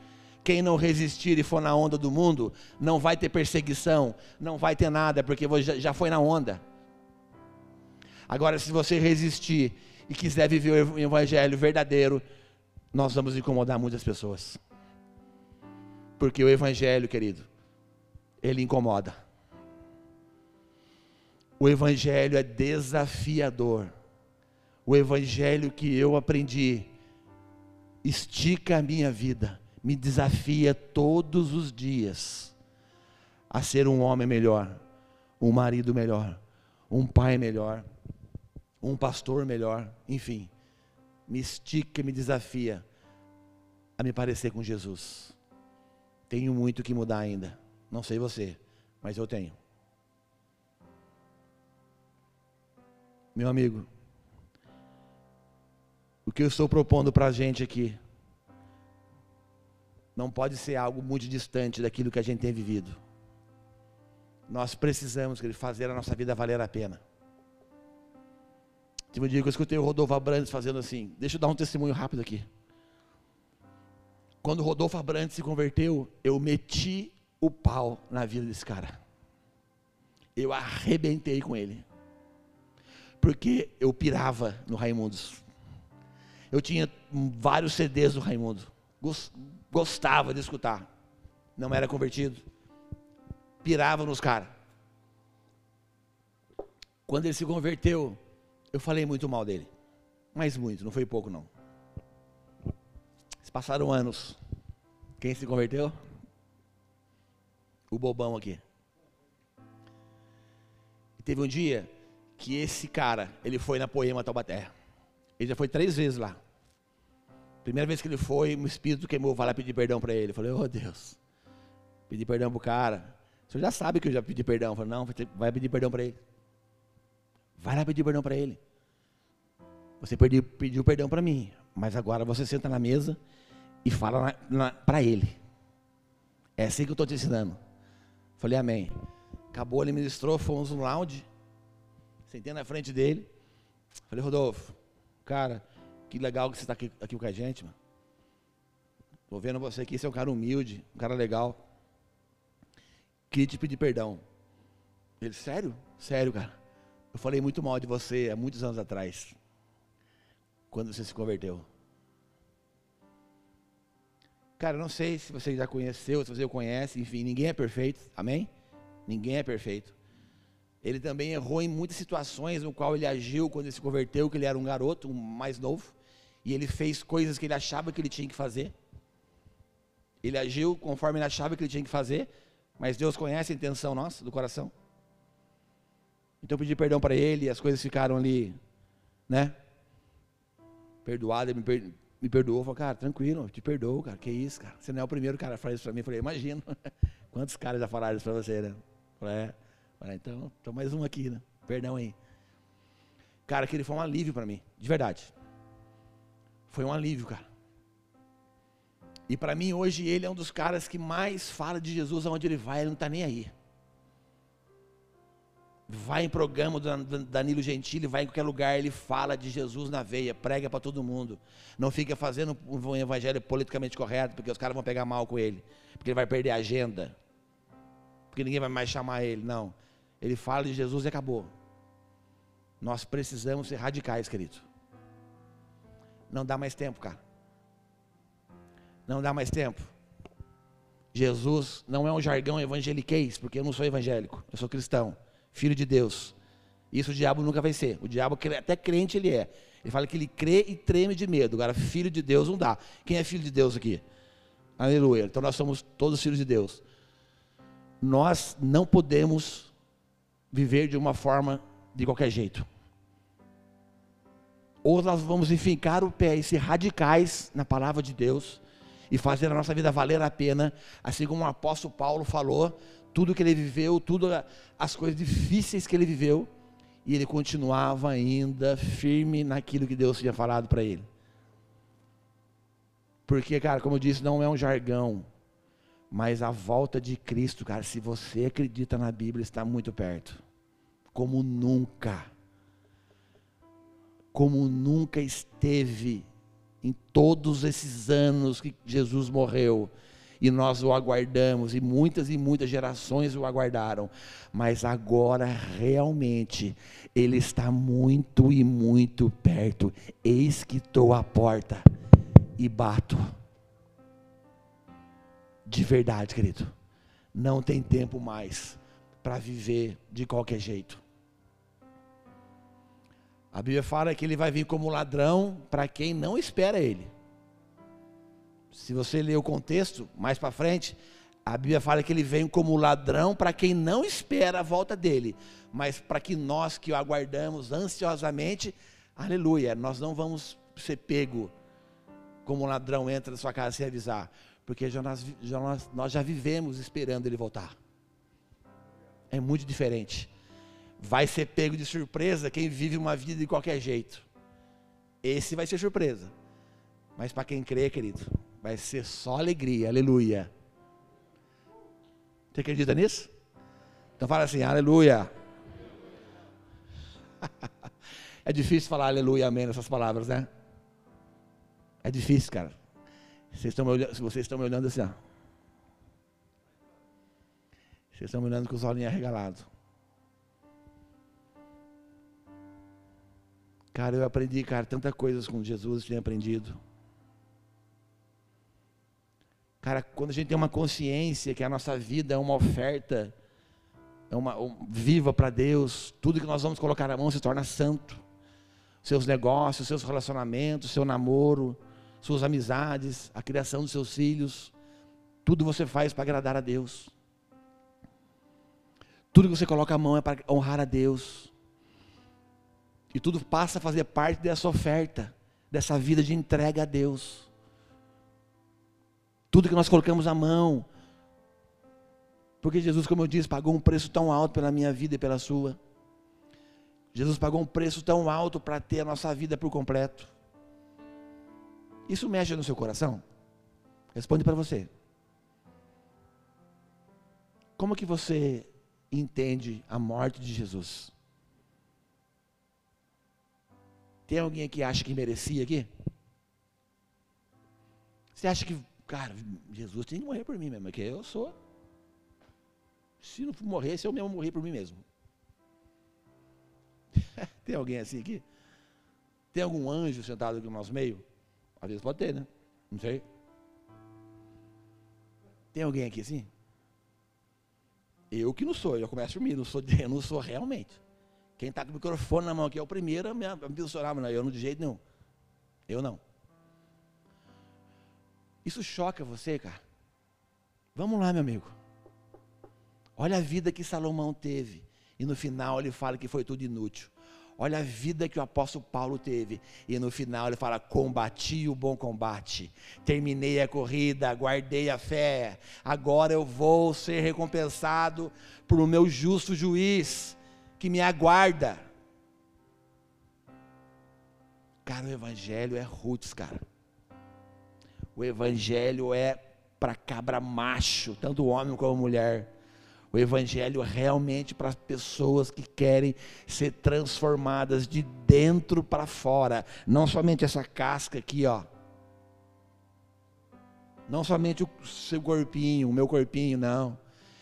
quem não resistir e for na onda do mundo, não vai ter perseguição, não vai ter nada, porque já foi na onda. Agora, se você resistir e quiser viver o evangelho verdadeiro, nós vamos incomodar muitas pessoas. Porque o evangelho, querido, ele incomoda. O evangelho é desafiador. O evangelho que eu aprendi estica a minha vida me desafia todos os dias a ser um homem melhor, um marido melhor, um pai melhor, um pastor melhor, enfim, me estica, me desafia a me parecer com Jesus. Tenho muito que mudar ainda, não sei você, mas eu tenho. Meu amigo, o que eu estou propondo para a gente aqui não pode ser algo muito distante daquilo que a gente tem vivido. Nós precisamos fazer a nossa vida valer a pena. Tive um dia que eu escutei o Rodolfo Abrantes fazendo assim. Deixa eu dar um testemunho rápido aqui. Quando o Rodolfo Abrantes se converteu, eu meti o pau na vida desse cara. Eu arrebentei com ele. Porque eu pirava no Raimundos. Eu tinha vários CDs do Raimundo gostava de escutar. Não era convertido. Pirava nos caras. Quando ele se converteu, eu falei muito mal dele. Mas muito, não foi pouco não. Se passaram anos. Quem se converteu? O bobão aqui. E teve um dia que esse cara, ele foi na Poema Taubaté. Ele já foi três vezes lá. Primeira vez que ele foi, o espírito queimou, vai lá pedir perdão para ele. Eu falei, oh Deus, pedi perdão para o cara. O senhor já sabe que eu já pedi perdão. Eu falei, não, vai pedir perdão para ele. Vai lá pedir perdão para ele. Você pediu, pediu perdão para mim, mas agora você senta na mesa e fala para ele. É assim que eu estou te ensinando. Falei, amém. Acabou, ele ministrou, fomos no lounge. Sentei na frente dele. Falei, Rodolfo, cara, que legal que você está aqui, aqui com a gente, mano. Estou vendo você aqui, você é um cara humilde, um cara legal. Queria te pedir perdão. Ele, sério? Sério, cara. Eu falei muito mal de você há muitos anos atrás. Quando você se converteu. Cara, não sei se você já conheceu, se você o conhece, enfim, ninguém é perfeito, amém? Ninguém é perfeito. Ele também errou em muitas situações no qual ele agiu quando ele se converteu, que ele era um garoto, um mais novo e ele fez coisas que ele achava que ele tinha que fazer. Ele agiu conforme ele achava que ele tinha que fazer, mas Deus conhece a intenção nossa, do coração. Então eu pedi perdão para ele as coisas ficaram ali, né? Perdoado, ele me, per, me perdoou. Falou, cara, tranquilo, te perdoo, cara. Que isso, cara. Você não é o primeiro cara que fala isso para mim. Eu falei, imagino. Quantos caras já falaram isso para você, né? Falei, é. Falei, então, então mais um aqui, né? Perdão aí. Cara, aquele foi um alívio para mim, de verdade. Foi um alívio, cara. E para mim hoje ele é um dos caras que mais fala de Jesus aonde ele vai, ele não está nem aí. Vai em programa do Danilo Gentili, vai em qualquer lugar, ele fala de Jesus na veia, prega para todo mundo. Não fica fazendo um evangelho politicamente correto, porque os caras vão pegar mal com ele, porque ele vai perder a agenda, porque ninguém vai mais chamar ele. Não. Ele fala de Jesus e acabou. Nós precisamos ser radicais, querido. Não dá mais tempo, cara. Não dá mais tempo. Jesus não é um jargão evangeliquez, porque eu não sou evangélico, eu sou cristão, filho de Deus. Isso o diabo nunca vai ser. O diabo, até crente ele é. Ele fala que ele crê e treme de medo. Agora, filho de Deus não dá. Quem é filho de Deus aqui? Aleluia. Então nós somos todos filhos de Deus. Nós não podemos viver de uma forma de qualquer jeito. Ou nós vamos enfincar o pé e ser radicais na palavra de Deus e fazer a nossa vida valer a pena, assim como o apóstolo Paulo falou, tudo que ele viveu, tudo as coisas difíceis que ele viveu, e ele continuava ainda firme naquilo que Deus tinha falado para ele. Porque, cara, como eu disse, não é um jargão, mas a volta de Cristo, cara, se você acredita na Bíblia, está muito perto. Como nunca. Como nunca esteve em todos esses anos que Jesus morreu. E nós o aguardamos, e muitas e muitas gerações o aguardaram. Mas agora realmente ele está muito e muito perto. Eis que estou à porta e bato. De verdade, querido. Não tem tempo mais para viver de qualquer jeito. A Bíblia fala que ele vai vir como ladrão para quem não espera ele. Se você ler o contexto, mais para frente, a Bíblia fala que ele vem como ladrão para quem não espera a volta dele, mas para que nós que o aguardamos ansiosamente, aleluia, nós não vamos ser pego como um ladrão entra na sua casa sem avisar, porque já nós, já nós, nós já vivemos esperando ele voltar. É muito diferente vai ser pego de surpresa quem vive uma vida de qualquer jeito. Esse vai ser surpresa. Mas para quem crê, querido, vai ser só alegria, aleluia. Você acredita nisso? Então fala assim, aleluia. é difícil falar aleluia, amém nessas palavras, né? É difícil, cara. Vocês estão me olhando, vocês estão me olhando assim, ó. Vocês estão me olhando com os olhinhos arregalados. Cara, eu aprendi, cara, tantas coisas com Jesus, tenho aprendido. Cara, quando a gente tem uma consciência que a nossa vida é uma oferta, é uma um, viva para Deus, tudo que nós vamos colocar na mão se torna santo. Seus negócios, seus relacionamentos, seu namoro, suas amizades, a criação dos seus filhos, tudo você faz para agradar a Deus. Tudo que você coloca a mão é para honrar a Deus. E tudo passa a fazer parte dessa oferta, dessa vida de entrega a Deus. Tudo que nós colocamos à mão. Porque Jesus, como eu disse, pagou um preço tão alto pela minha vida e pela sua. Jesus pagou um preço tão alto para ter a nossa vida por completo. Isso mexe no seu coração? Responde para você. Como que você entende a morte de Jesus? Tem alguém aqui que acha que merecia aqui? Você acha que, cara, Jesus tem que morrer por mim mesmo, porque eu sou. Se não morrer, se eu mesmo morrer por mim mesmo. Tem alguém assim aqui? Tem algum anjo sentado aqui no nosso meio? Às vezes pode ter, né? Não sei. Tem alguém aqui assim? Eu que não sou, eu começo por mim, não sou, eu não sou realmente. Quem está com o microfone na mão aqui é o primeiro a me abençoar, mas eu não de jeito nenhum. Eu não. Isso choca você, cara? Vamos lá, meu amigo. Olha a vida que Salomão teve. E no final ele fala que foi tudo inútil. Olha a vida que o apóstolo Paulo teve. E no final ele fala: combati o bom combate, terminei a corrida, guardei a fé. Agora eu vou ser recompensado por o meu justo juiz que me aguarda. Cara, o evangelho é roots, cara. O evangelho é para cabra macho, tanto homem como mulher. O Evangelho é realmente para pessoas que querem ser transformadas de dentro para fora, não somente essa casca aqui, ó. Não somente o seu corpinho, o meu corpinho, não.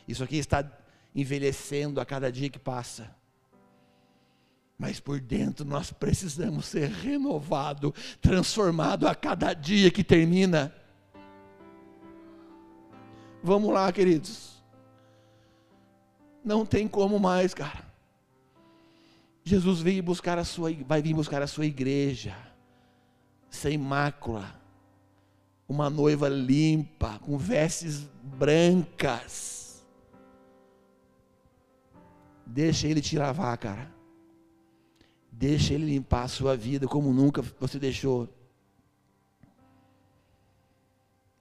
Isso aqui está envelhecendo a cada dia que passa. Mas por dentro nós precisamos ser renovado, transformado a cada dia que termina. Vamos lá, queridos. Não tem como mais, cara. Jesus veio buscar a sua, vai vir buscar a sua igreja, sem mácula, uma noiva limpa, com vestes brancas. Deixa ele te lavar, cara. Deixa ele limpar a sua vida como nunca você deixou.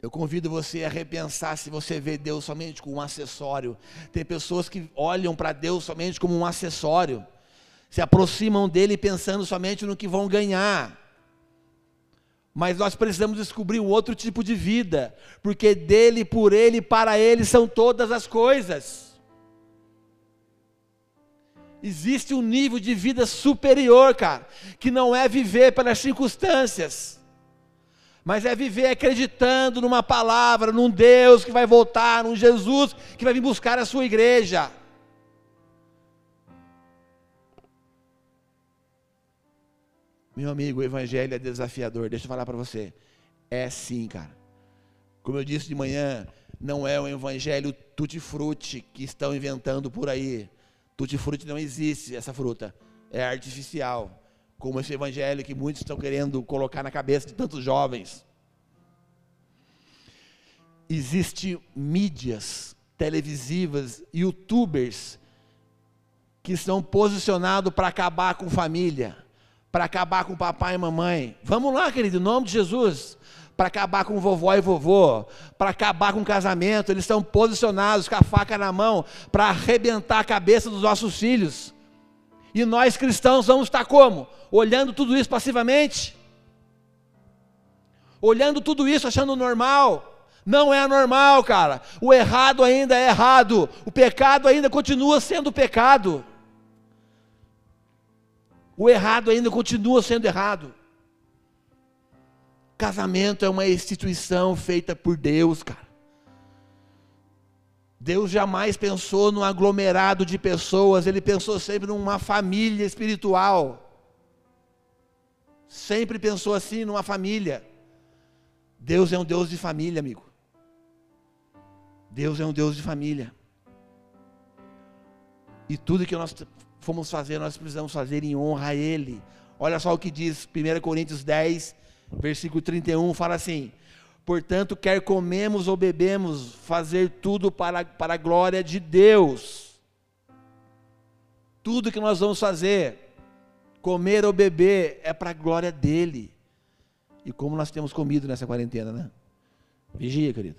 Eu convido você a repensar se você vê Deus somente como um acessório. Tem pessoas que olham para Deus somente como um acessório, se aproximam dele pensando somente no que vão ganhar. Mas nós precisamos descobrir um outro tipo de vida, porque dele, por ele, para ele são todas as coisas. Existe um nível de vida superior, cara, que não é viver pelas circunstâncias mas é viver acreditando numa palavra, num Deus que vai voltar, num Jesus que vai vir buscar a sua igreja. Meu amigo, o evangelho é desafiador, deixa eu falar para você. É sim, cara. Como eu disse de manhã, não é o evangelho tutti-frutti que estão inventando por aí. Tutti-frutti não existe essa fruta, é artificial como esse evangelho que muitos estão querendo colocar na cabeça de tantos jovens. Existem mídias televisivas, youtubers, que estão posicionados para acabar com família, para acabar com papai e mamãe. Vamos lá, querido, em nome de Jesus. Para acabar com vovó e vovô, para acabar com casamento, eles estão posicionados com a faca na mão para arrebentar a cabeça dos nossos filhos. E nós cristãos vamos estar como? Olhando tudo isso passivamente? Olhando tudo isso achando normal? Não é normal, cara. O errado ainda é errado. O pecado ainda continua sendo pecado. O errado ainda continua sendo errado. Casamento é uma instituição feita por Deus, cara. Deus jamais pensou num aglomerado de pessoas, ele pensou sempre numa família espiritual. Sempre pensou assim numa família. Deus é um Deus de família, amigo. Deus é um Deus de família. E tudo que nós fomos fazer, nós precisamos fazer em honra a Ele. Olha só o que diz 1 Coríntios 10, versículo 31, fala assim: Portanto, quer comemos ou bebemos, fazer tudo para, para a glória de Deus. Tudo que nós vamos fazer, comer ou beber, é para a glória dEle. E como nós temos comido nessa quarentena, né? Vigia, querido.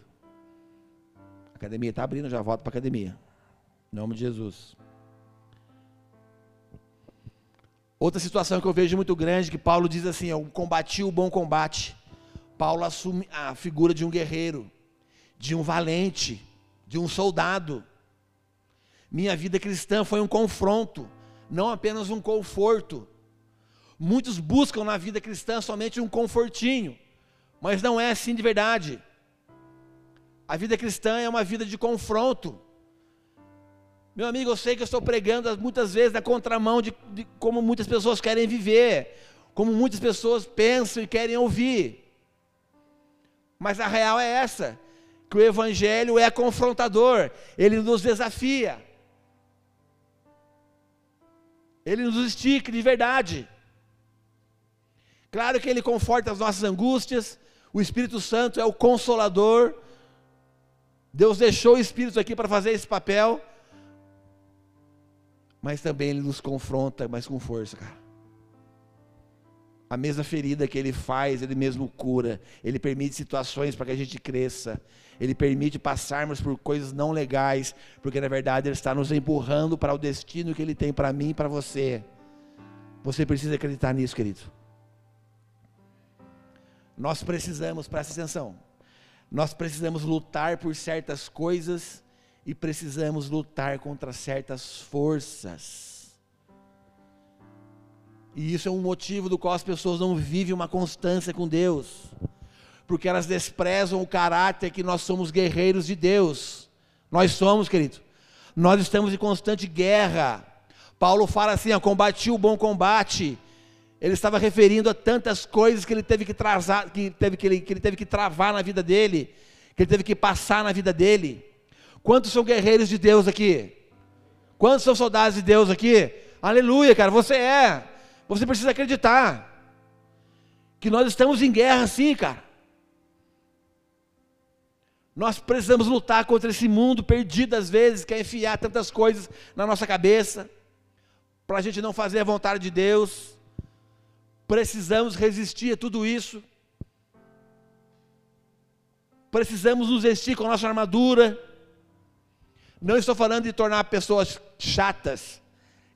A academia está abrindo, já volto para a academia. Em nome de Jesus. Outra situação que eu vejo muito grande, que Paulo diz assim: eu combati o bom combate. Paulo assume a figura de um guerreiro, de um valente, de um soldado. Minha vida cristã foi um confronto, não apenas um conforto. Muitos buscam na vida cristã somente um confortinho, mas não é assim de verdade. A vida cristã é uma vida de confronto. Meu amigo, eu sei que eu estou pregando muitas vezes na contramão de, de como muitas pessoas querem viver, como muitas pessoas pensam e querem ouvir. Mas a real é essa: que o Evangelho é confrontador, ele nos desafia, ele nos estica de verdade. Claro que ele conforta as nossas angústias, o Espírito Santo é o consolador. Deus deixou o Espírito aqui para fazer esse papel. Mas também Ele nos confronta, mas com força, cara. A mesma ferida que Ele faz, Ele mesmo cura. Ele permite situações para que a gente cresça. Ele permite passarmos por coisas não legais, porque na verdade Ele está nos empurrando para o destino que Ele tem para mim e para você. Você precisa acreditar nisso, querido. Nós precisamos, presta atenção, nós precisamos lutar por certas coisas e precisamos lutar contra certas forças. E isso é um motivo do qual as pessoas não vivem uma constância com Deus, porque elas desprezam o caráter que nós somos guerreiros de Deus. Nós somos, querido. Nós estamos em constante guerra. Paulo fala assim: ó, combati o bom combate. Ele estava referindo a tantas coisas que ele teve que, trazar, que, teve, que, ele, que ele teve que travar na vida dele, que ele teve que passar na vida dele. Quantos são guerreiros de Deus aqui? Quantos são soldados de Deus aqui? Aleluia, cara, você é. Você precisa acreditar que nós estamos em guerra sim, cara. Nós precisamos lutar contra esse mundo perdido às vezes, quer enfiar tantas coisas na nossa cabeça, para a gente não fazer a vontade de Deus. Precisamos resistir a tudo isso. Precisamos nos vestir com a nossa armadura. Não estou falando de tornar pessoas chatas,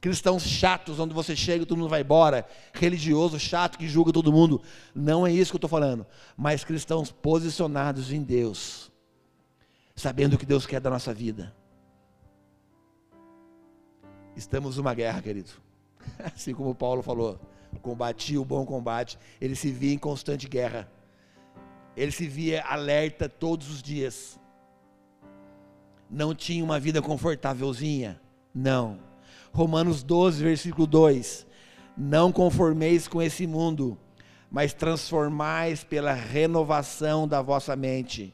cristãos chatos, onde você chega e todo mundo vai embora, religioso chato que julga todo mundo. Não é isso que eu estou falando. Mas cristãos posicionados em Deus, sabendo o que Deus quer da nossa vida. Estamos numa guerra, querido. Assim como Paulo falou, combati o bom combate, ele se via em constante guerra. Ele se via alerta todos os dias não tinha uma vida confortávelzinha. Não. Romanos 12, versículo 2: Não conformeis com esse mundo, mas transformais pela renovação da vossa mente.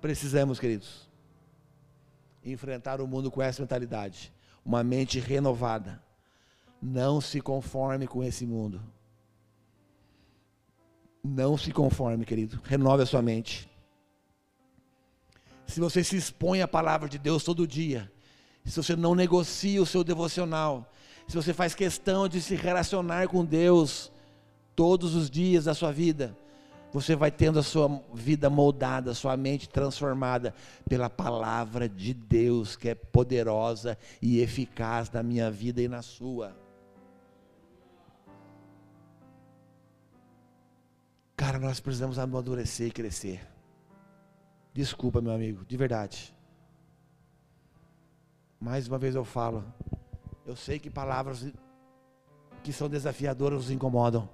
Precisamos, queridos, enfrentar o mundo com essa mentalidade, uma mente renovada. Não se conforme com esse mundo. Não se conforme, querido. Renove a sua mente se você se expõe à palavra de Deus todo dia, se você não negocia o seu devocional, se você faz questão de se relacionar com Deus todos os dias da sua vida, você vai tendo a sua vida moldada, a sua mente transformada pela palavra de Deus, que é poderosa e eficaz na minha vida e na sua. Cara, nós precisamos amadurecer e crescer. Desculpa, meu amigo, de verdade. Mais uma vez eu falo. Eu sei que palavras que são desafiadoras nos incomodam.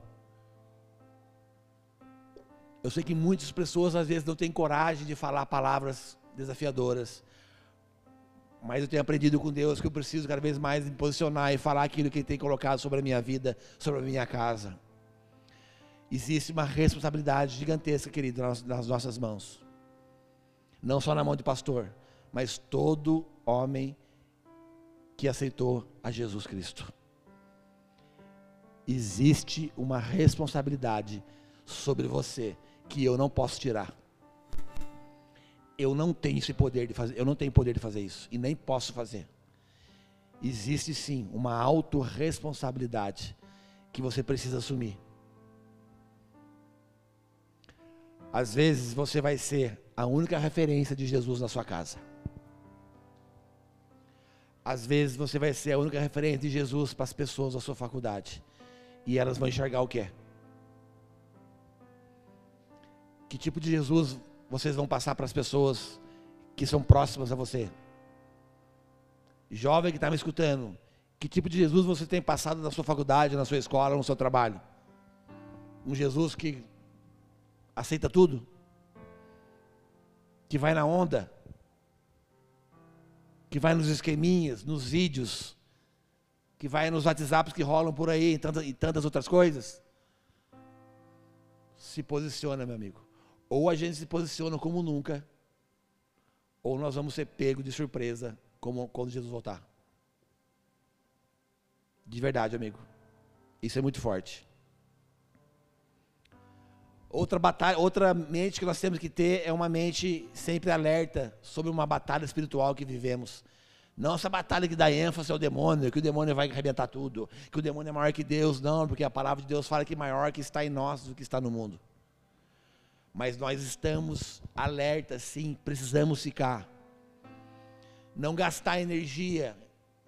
Eu sei que muitas pessoas às vezes não têm coragem de falar palavras desafiadoras. Mas eu tenho aprendido com Deus que eu preciso cada vez mais me posicionar e falar aquilo que Ele tem colocado sobre a minha vida, sobre a minha casa. Existe uma responsabilidade gigantesca, querido, nas nossas mãos não só na mão de pastor, mas todo homem que aceitou a Jesus Cristo. Existe uma responsabilidade sobre você que eu não posso tirar. Eu não tenho esse poder de fazer, eu não tenho poder de fazer isso e nem posso fazer. Existe sim uma autorresponsabilidade que você precisa assumir. Às vezes você vai ser a única referência de Jesus na sua casa. Às vezes você vai ser a única referência de Jesus para as pessoas da sua faculdade. E elas vão enxergar o que é. Que tipo de Jesus vocês vão passar para as pessoas que são próximas a você? Jovem que está me escutando, que tipo de Jesus você tem passado na sua faculdade, na sua escola, no seu trabalho? Um Jesus que aceita tudo? Que vai na onda? Que vai nos esqueminhas, nos vídeos? Que vai nos WhatsApps que rolam por aí e tantas, e tantas outras coisas? Se posiciona, meu amigo. Ou a gente se posiciona como nunca, ou nós vamos ser pego de surpresa como quando Jesus voltar. De verdade, amigo. Isso é muito forte. Outra batalha, outra mente que nós temos que ter é uma mente sempre alerta sobre uma batalha espiritual que vivemos. Não essa batalha que dá ênfase ao demônio, que o demônio vai arrebentar tudo, que o demônio é maior que Deus, não, porque a palavra de Deus fala que maior que está em nós do que está no mundo. Mas nós estamos alertas, sim, precisamos ficar. Não gastar energia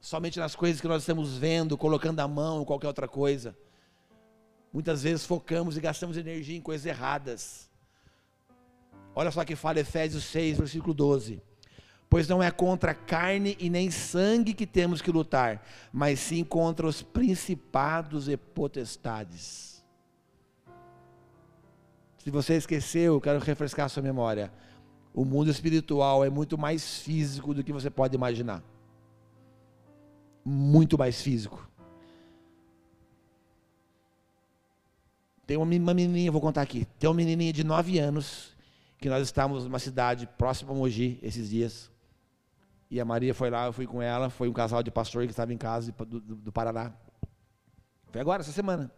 somente nas coisas que nós estamos vendo, colocando a mão ou qualquer outra coisa. Muitas vezes focamos e gastamos energia em coisas erradas. Olha só que fala Efésios 6, versículo 12. Pois não é contra carne e nem sangue que temos que lutar, mas sim contra os principados e potestades. Se você esqueceu, eu quero refrescar sua memória. O mundo espiritual é muito mais físico do que você pode imaginar. Muito mais físico. Tem uma menininha, vou contar aqui. Tem uma menininha de 9 anos que nós estávamos numa cidade próxima a Mogi esses dias. E a Maria foi lá, eu fui com ela, foi um casal de pastor que estava em casa do, do, do Paraná. Foi agora, essa semana.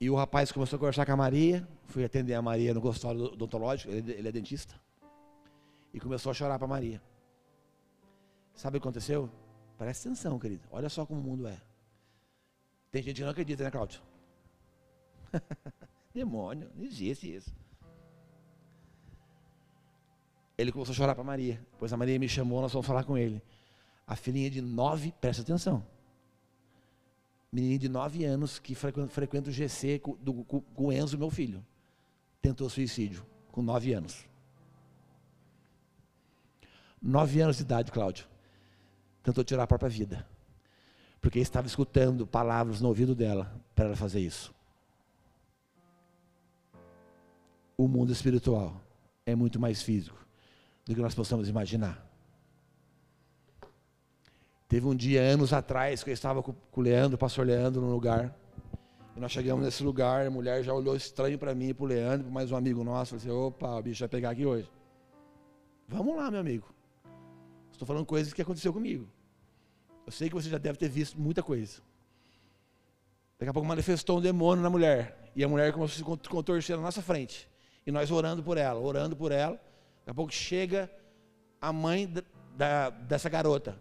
E o rapaz começou a conversar com a Maria, fui atender a Maria no consultório odontológico, ele, ele é dentista. E começou a chorar para a Maria. Sabe o que aconteceu? Presta atenção, querido. Olha só como o mundo é. Tem gente que não acredita, né, Cláudio? Demônio, não existe isso. Ele começou a chorar para Maria. Pois a Maria me chamou, nós vamos falar com ele. A filhinha de nove, presta atenção. Menina de nove anos que frequenta o GC do, com o Enzo, meu filho. Tentou suicídio, com nove anos. Nove anos de idade, Cláudio. Tentou tirar a própria vida. Porque estava escutando palavras no ouvido dela para ela fazer isso. O mundo espiritual é muito mais físico do que nós possamos imaginar. Teve um dia, anos atrás, que eu estava com o Leandro, o pastor Leandro, num lugar. E nós chegamos nesse lugar, a mulher já olhou estranho para mim, para o Leandro, para mais um amigo nosso. Falei assim: opa, o bicho vai pegar aqui hoje. Vamos lá, meu amigo. Estou falando coisas que aconteceu comigo. Eu sei que você já deve ter visto muita coisa. Daqui a pouco manifestou um demônio na mulher. E a mulher começou a se contorcer na nossa frente. E nós orando por ela, orando por ela. Daqui a pouco chega a mãe da, dessa garota.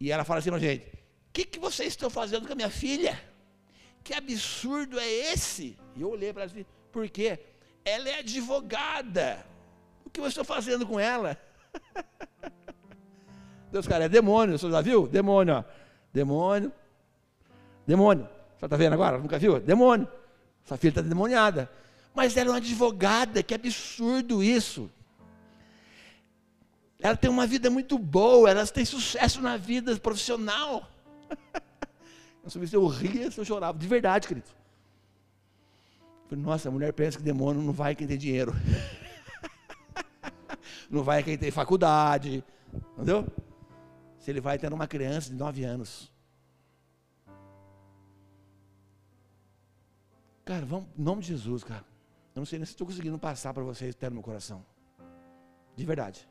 E ela fala assim gente: O que, que vocês estão fazendo com a minha filha? Que absurdo é esse? E eu olhei para ela e disse: Por quê? Ela é advogada. O que vocês estão fazendo com ela? Deus, cara, é demônio. Você já viu? Demônio, ó. Demônio. Demônio. Você está vendo agora? Nunca viu? Demônio. Sua filha está demoniada. Mas ela é uma advogada, que absurdo isso. Ela tem uma vida muito boa, elas têm sucesso na vida profissional. Eu sabia se eu ria, se eu chorava, de verdade, querido. falei, nossa, a mulher pensa que demônio não vai quem tem dinheiro. não vai quem tem faculdade. Entendeu? Se ele vai tendo uma criança de nove anos. Cara, vamos, em nome de Jesus, cara. Eu não sei nem se estou conseguindo passar para vocês até no meu coração. De verdade.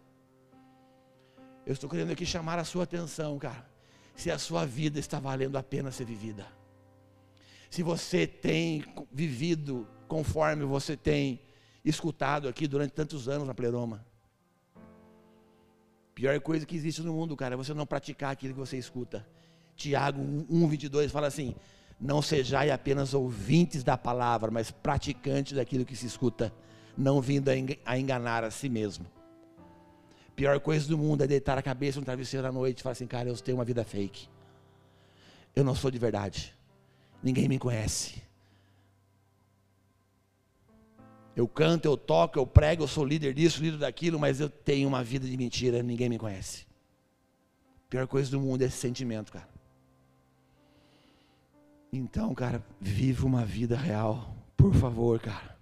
Eu estou querendo aqui chamar a sua atenção, cara. Se a sua vida está valendo a pena ser vivida. Se você tem vivido conforme você tem escutado aqui durante tantos anos na pleroma. Pior coisa que existe no mundo, cara, é você não praticar aquilo que você escuta. Tiago 1,22 fala assim: Não sejai apenas ouvintes da palavra, mas praticantes daquilo que se escuta, não vindo a enganar a si mesmo pior coisa do mundo é deitar a cabeça no travesseiro à noite e falar assim, cara, eu tenho uma vida fake. Eu não sou de verdade. Ninguém me conhece. Eu canto, eu toco, eu prego, eu sou líder disso, líder daquilo, mas eu tenho uma vida de mentira, ninguém me conhece. pior coisa do mundo é esse sentimento, cara. Então, cara, viva uma vida real, por favor, cara.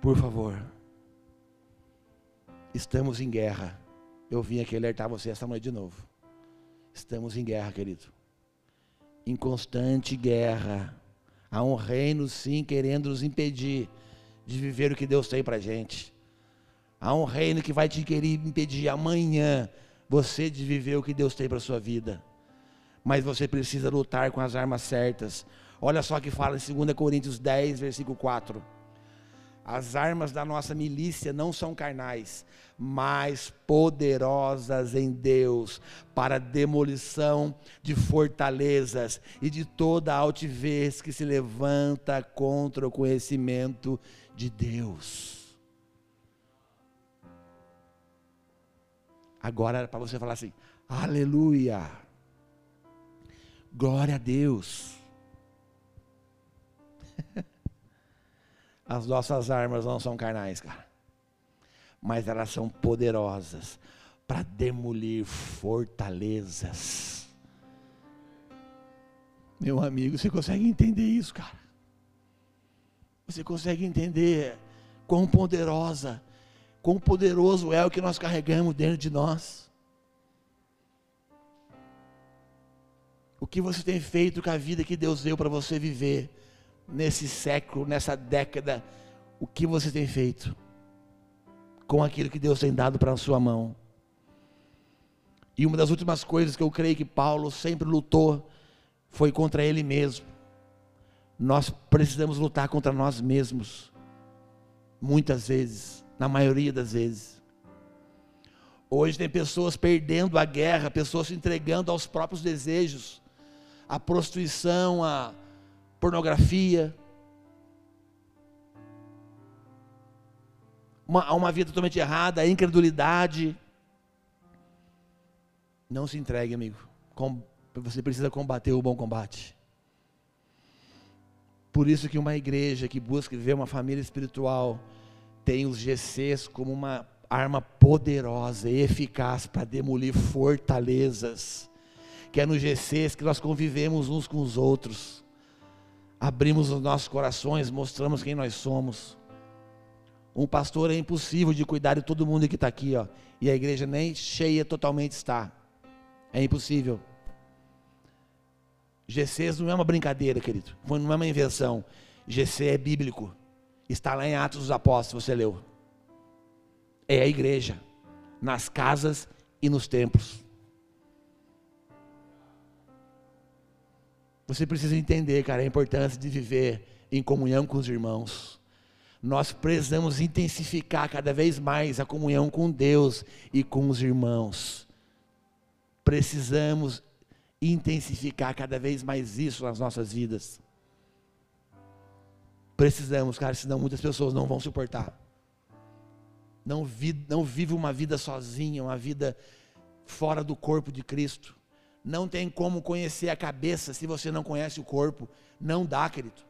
Por favor. Estamos em guerra. Eu vim aqui alertar você essa noite de novo. Estamos em guerra, querido. Em constante guerra. Há um reino, sim, querendo nos impedir de viver o que Deus tem para gente. Há um reino que vai te querer impedir amanhã você de viver o que Deus tem para sua vida. Mas você precisa lutar com as armas certas. Olha só que fala em 2 Coríntios 10, versículo 4. As armas da nossa milícia não são carnais, mas poderosas em Deus para demolição de fortalezas e de toda altivez que se levanta contra o conhecimento de Deus. Agora era para você falar assim: Aleluia, glória a Deus. As nossas armas não são carnais, cara. Mas elas são poderosas para demolir fortalezas. Meu amigo, você consegue entender isso, cara? Você consegue entender quão poderosa, quão poderoso é o que nós carregamos dentro de nós? O que você tem feito com a vida que Deus deu para você viver? nesse século, nessa década, o que você tem feito com aquilo que Deus tem dado para a sua mão. E uma das últimas coisas que eu creio que Paulo sempre lutou foi contra ele mesmo. Nós precisamos lutar contra nós mesmos, muitas vezes, na maioria das vezes. Hoje tem pessoas perdendo a guerra, pessoas se entregando aos próprios desejos, à prostituição, a pornografia, uma, uma vida totalmente errada, a incredulidade. Não se entregue, amigo. Com, você precisa combater o bom combate. Por isso que uma igreja que busca viver uma família espiritual tem os GCs como uma arma poderosa e eficaz para demolir fortalezas. Que é nos GCs que nós convivemos uns com os outros abrimos os nossos corações, mostramos quem nós somos. Um pastor é impossível de cuidar de todo mundo que está aqui, ó, e a igreja nem cheia totalmente está. É impossível. GCs não é uma brincadeira, querido. Não é uma invenção. GC é bíblico. Está lá em Atos dos Apóstolos, você leu. É a igreja, nas casas e nos templos. Você precisa entender, cara, a importância de viver em comunhão com os irmãos. Nós precisamos intensificar cada vez mais a comunhão com Deus e com os irmãos. Precisamos intensificar cada vez mais isso nas nossas vidas. Precisamos, cara, senão muitas pessoas não vão suportar. Não, vi, não vive uma vida sozinha, uma vida fora do corpo de Cristo. Não tem como conhecer a cabeça se você não conhece o corpo. Não dá, querido.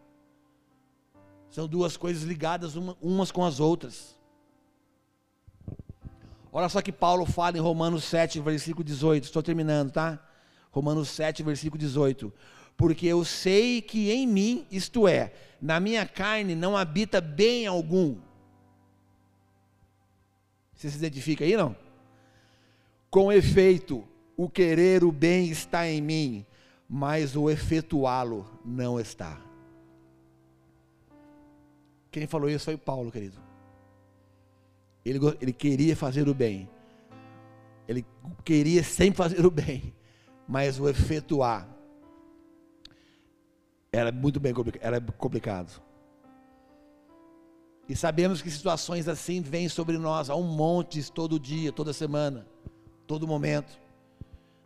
São duas coisas ligadas uma, umas com as outras. Olha só que Paulo fala em Romanos 7, versículo 18. Estou terminando, tá? Romanos 7, versículo 18. Porque eu sei que em mim, isto é, na minha carne, não habita bem algum. Você se identifica aí, não? Com efeito, o querer o bem está em mim, mas o efetuá-lo não está. Quem falou isso foi Paulo, querido. Ele, ele queria fazer o bem, ele queria sempre fazer o bem, mas o efetuar era muito bem era complicado. E sabemos que situações assim vêm sobre nós a um monte todo dia, toda semana, todo momento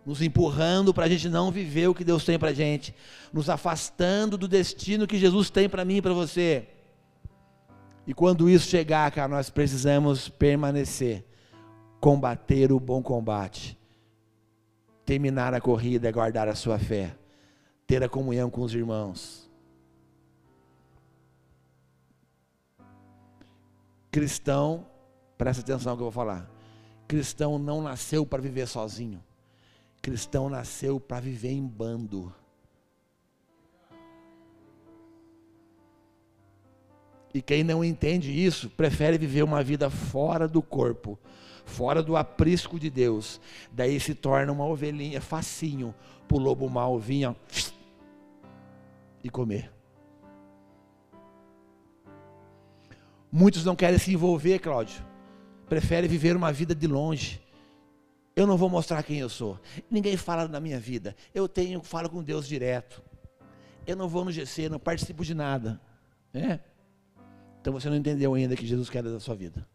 nos empurrando para a gente não viver o que Deus tem para a gente, nos afastando do destino que Jesus tem para mim e para você. E quando isso chegar, cara, nós precisamos permanecer, combater o bom combate, terminar a corrida, guardar a sua fé, ter a comunhão com os irmãos. Cristão, presta atenção no que eu vou falar. Cristão não nasceu para viver sozinho cristão nasceu para viver em bando. E quem não entende isso, prefere viver uma vida fora do corpo, fora do aprisco de Deus. Daí se torna uma ovelhinha facinho para o lobo mal vir e comer. Muitos não querem se envolver, Cláudio. Preferem viver uma vida de longe. Eu não vou mostrar quem eu sou. Ninguém fala da minha vida. Eu tenho, falo com Deus direto. Eu não vou no GC, não participo de nada. É. Então você não entendeu ainda que Jesus quer da sua vida.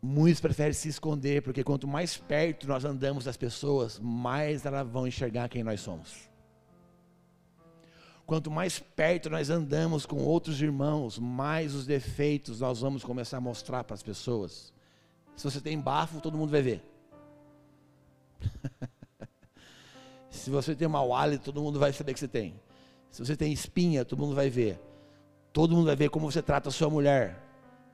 Muitos preferem se esconder, porque quanto mais perto nós andamos das pessoas, mais elas vão enxergar quem nós somos. Quanto mais perto nós andamos com outros irmãos, mais os defeitos nós vamos começar a mostrar para as pessoas. Se você tem bafo, todo mundo vai ver. Se você tem mau hálito, todo mundo vai saber que você tem. Se você tem espinha, todo mundo vai ver. Todo mundo vai ver como você trata a sua mulher.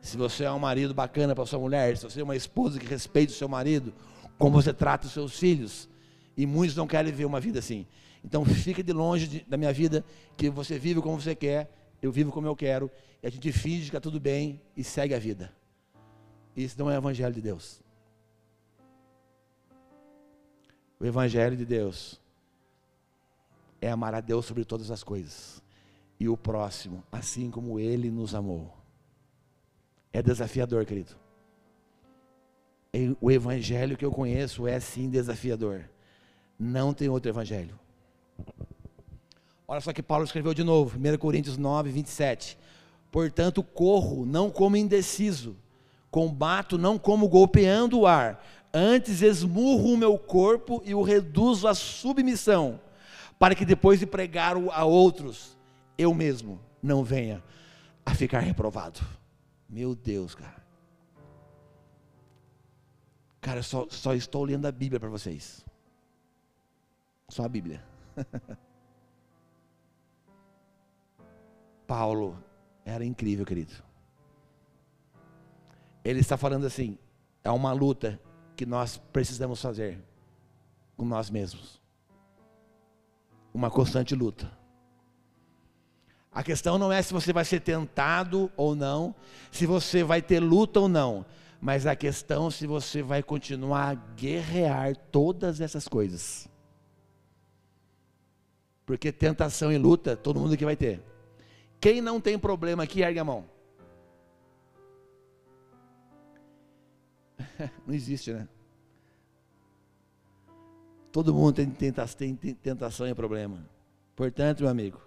Se você é um marido bacana para sua mulher, se você é uma esposa que respeita o seu marido, como você trata os seus filhos. E muitos não querem ver uma vida assim. Então fica de longe de, da minha vida, que você vive como você quer, eu vivo como eu quero, e a gente finge que está tudo bem e segue a vida. Isso não é o evangelho de Deus. O evangelho de Deus é amar a Deus sobre todas as coisas e o próximo, assim como ele nos amou. É desafiador, querido. O evangelho que eu conheço é sim desafiador. Não tem outro evangelho. Olha só que Paulo escreveu de novo, 1 Coríntios 9, 27. Portanto, corro não como indeciso, combato não como golpeando o ar, antes esmurro o meu corpo e o reduzo à submissão, para que depois de pregar a outros, eu mesmo não venha a ficar reprovado. Meu Deus, cara. Cara, só, só estou lendo a Bíblia para vocês. Só a Bíblia. Paulo era incrível, querido. Ele está falando assim: é uma luta que nós precisamos fazer com nós mesmos. Uma constante luta. A questão não é se você vai ser tentado ou não, se você vai ter luta ou não, mas a questão é se você vai continuar a guerrear todas essas coisas. Porque tentação e luta, todo mundo aqui vai ter. Quem não tem problema aqui, ergue a mão. Não existe, né? Todo mundo tem tentação e problema. Portanto, meu amigo,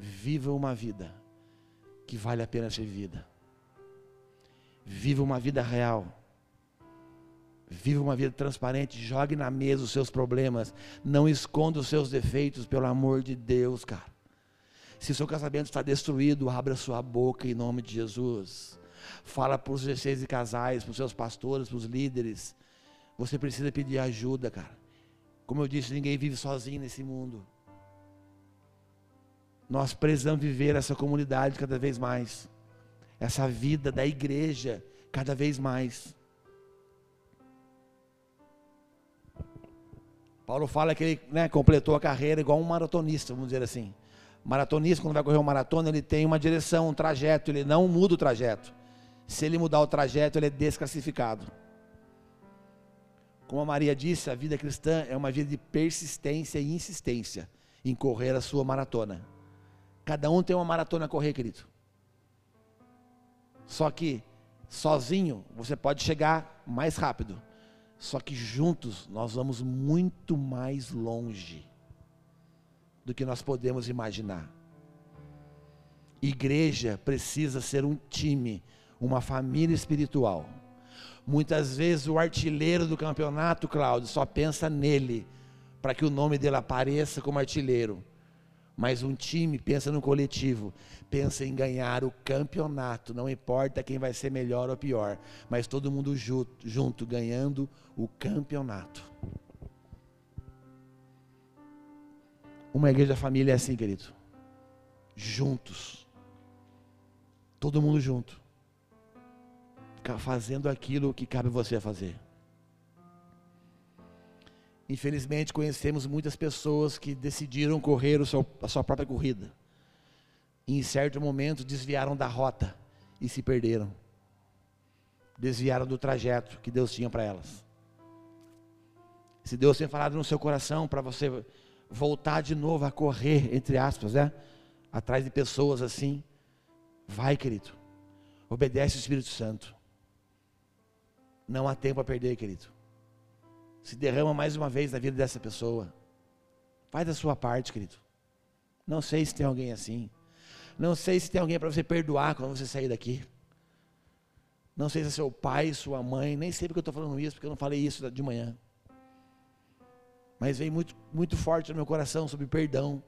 viva uma vida que vale a pena ser vivida. Viva uma vida real. Viva uma vida transparente, jogue na mesa os seus problemas, não esconda os seus defeitos, pelo amor de Deus, cara. Se o seu casamento está destruído, abra sua boca em nome de Jesus. Fala para os 16 casais, para os seus pastores, para os líderes. Você precisa pedir ajuda, cara. Como eu disse, ninguém vive sozinho nesse mundo. Nós precisamos viver essa comunidade cada vez mais. Essa vida da igreja cada vez mais. Paulo fala que ele né, completou a carreira igual um maratonista, vamos dizer assim. Maratonista, quando vai correr uma maratona, ele tem uma direção, um trajeto, ele não muda o trajeto. Se ele mudar o trajeto, ele é desclassificado. Como a Maria disse, a vida cristã é uma vida de persistência e insistência em correr a sua maratona. Cada um tem uma maratona a correr, querido. Só que sozinho você pode chegar mais rápido. Só que juntos nós vamos muito mais longe do que nós podemos imaginar. Igreja precisa ser um time, uma família espiritual. Muitas vezes o artilheiro do campeonato, Cláudio, só pensa nele, para que o nome dele apareça como artilheiro. Mas um time pensa no coletivo, pensa em ganhar o campeonato, não importa quem vai ser melhor ou pior, mas todo mundo junto, junto ganhando o campeonato. Uma igreja família é assim, querido. Juntos. Todo mundo junto. Fazendo aquilo que cabe você fazer. Infelizmente, conhecemos muitas pessoas que decidiram correr seu, a sua própria corrida. E em certo momento desviaram da rota e se perderam. Desviaram do trajeto que Deus tinha para elas. Se Deus tem falado no seu coração para você voltar de novo a correr, entre aspas, né? Atrás de pessoas assim, vai, querido. Obedece o Espírito Santo. Não há tempo a perder, querido se derrama mais uma vez na vida dessa pessoa. Faz a sua parte, querido. Não sei se tem alguém assim. Não sei se tem alguém para você perdoar quando você sair daqui. Não sei se é seu pai, sua mãe, nem sei porque eu estou falando isso, porque eu não falei isso de manhã. Mas veio muito, muito forte no meu coração sobre perdão.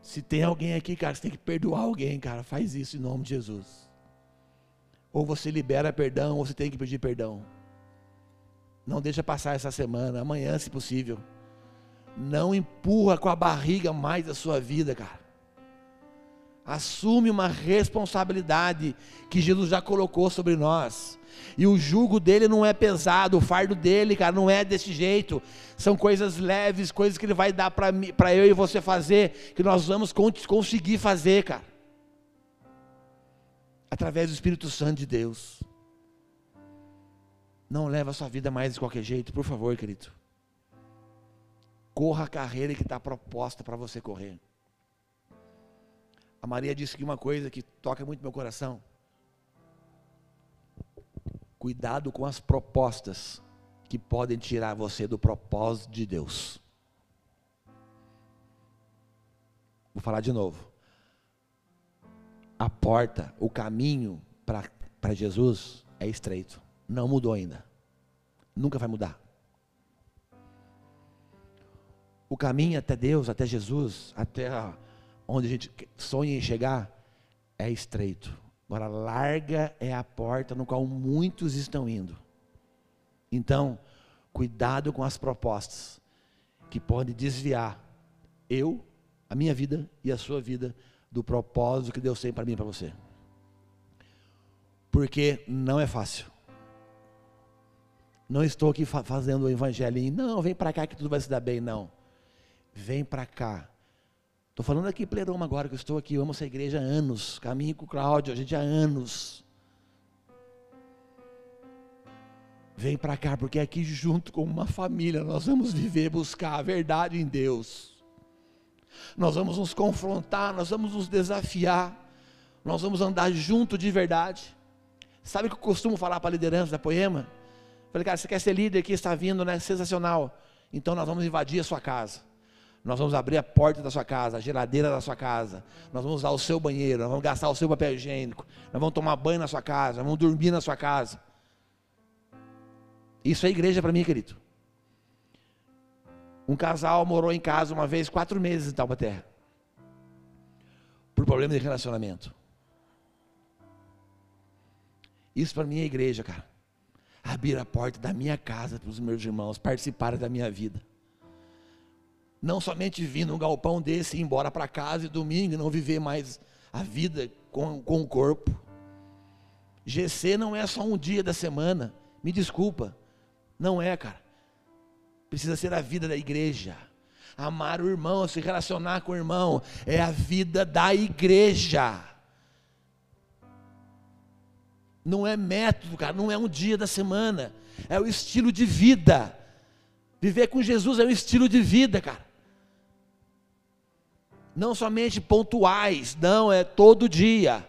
Se tem alguém aqui, cara, você tem que perdoar alguém, cara, faz isso em nome de Jesus. Ou você libera perdão, ou você tem que pedir perdão. Não deixa passar essa semana, amanhã, se possível. Não empurra com a barriga mais a sua vida, cara assume uma responsabilidade que Jesus já colocou sobre nós. E o jugo dele não é pesado, o fardo dele, cara, não é desse jeito. São coisas leves, coisas que ele vai dar para eu e você fazer, que nós vamos conseguir fazer, cara. Através do Espírito Santo de Deus. Não leva a sua vida mais de qualquer jeito, por favor, querido. Corra a carreira que está proposta para você correr. A Maria disse que uma coisa que toca muito meu coração. Cuidado com as propostas que podem tirar você do propósito de Deus. Vou falar de novo. A porta, o caminho para Jesus é estreito. Não mudou ainda. Nunca vai mudar. O caminho até Deus, até Jesus, até onde a gente sonha em chegar, é estreito. Agora, larga é a porta no qual muitos estão indo. Então, cuidado com as propostas que podem desviar eu, a minha vida e a sua vida do propósito que Deus tem para mim e para você. Porque não é fácil. Não estou aqui fazendo o evangelinho, não, vem para cá que tudo vai se dar bem, não. Vem para cá Estou falando aqui Pleroma agora, que eu estou aqui, eu amo essa igreja há anos, caminho com o Cláudio, a gente há anos. Vem para cá, porque aqui junto com uma família nós vamos viver, buscar a verdade em Deus. Nós vamos nos confrontar, nós vamos nos desafiar, nós vamos andar junto de verdade. Sabe o que eu costumo falar para a liderança da Poema? Falei, cara, você quer ser líder aqui, está vindo, né? Sensacional. Então nós vamos invadir a sua casa. Nós vamos abrir a porta da sua casa, a geladeira da sua casa. Nós vamos usar o seu banheiro, nós vamos gastar o seu papel higiênico. Nós vamos tomar banho na sua casa, nós vamos dormir na sua casa. Isso é igreja para mim, querido. Um casal morou em casa uma vez, quatro meses em Taubaté. Por problema de relacionamento. Isso para mim é igreja, cara. Abrir a porta da minha casa para os meus irmãos participarem da minha vida. Não somente vir num galpão desse e ir embora para casa e domingo não viver mais a vida com, com o corpo. GC não é só um dia da semana. Me desculpa. Não é, cara. Precisa ser a vida da igreja. Amar o irmão, se relacionar com o irmão, é a vida da igreja. Não é método, cara, não é um dia da semana, é o estilo de vida. Viver com Jesus é um estilo de vida, cara não somente pontuais, não, é todo dia.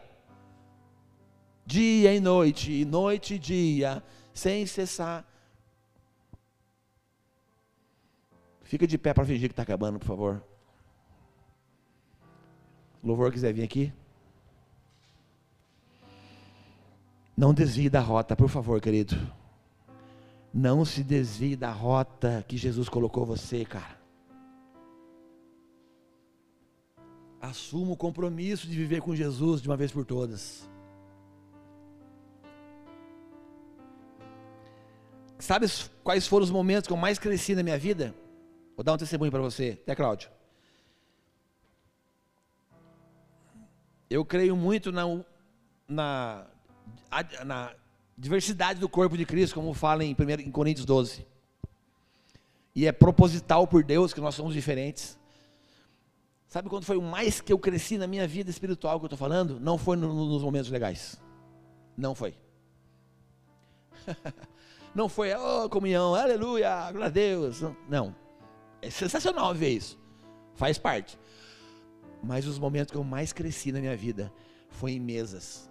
Dia e noite, noite e dia, sem cessar. Fica de pé para fingir que está acabando, por favor. O louvor quiser vir aqui. Não desvie da rota, por favor, querido. Não se desvie da rota que Jesus colocou você, cara. Assuma o compromisso de viver com Jesus de uma vez por todas. Sabe quais foram os momentos que eu mais cresci na minha vida? Vou dar um testemunho para você, até Cláudio. Eu creio muito na, na, na diversidade do corpo de Cristo, como fala em, 1, em Coríntios 12. E é proposital por Deus que nós somos diferentes. Sabe quando foi o mais que eu cresci na minha vida espiritual que eu estou falando? Não foi no, nos momentos legais. Não foi. Não foi, oh, comunhão, aleluia, glória a Deus. Não. É sensacional ver isso. Faz parte. Mas os momentos que eu mais cresci na minha vida foi em mesas.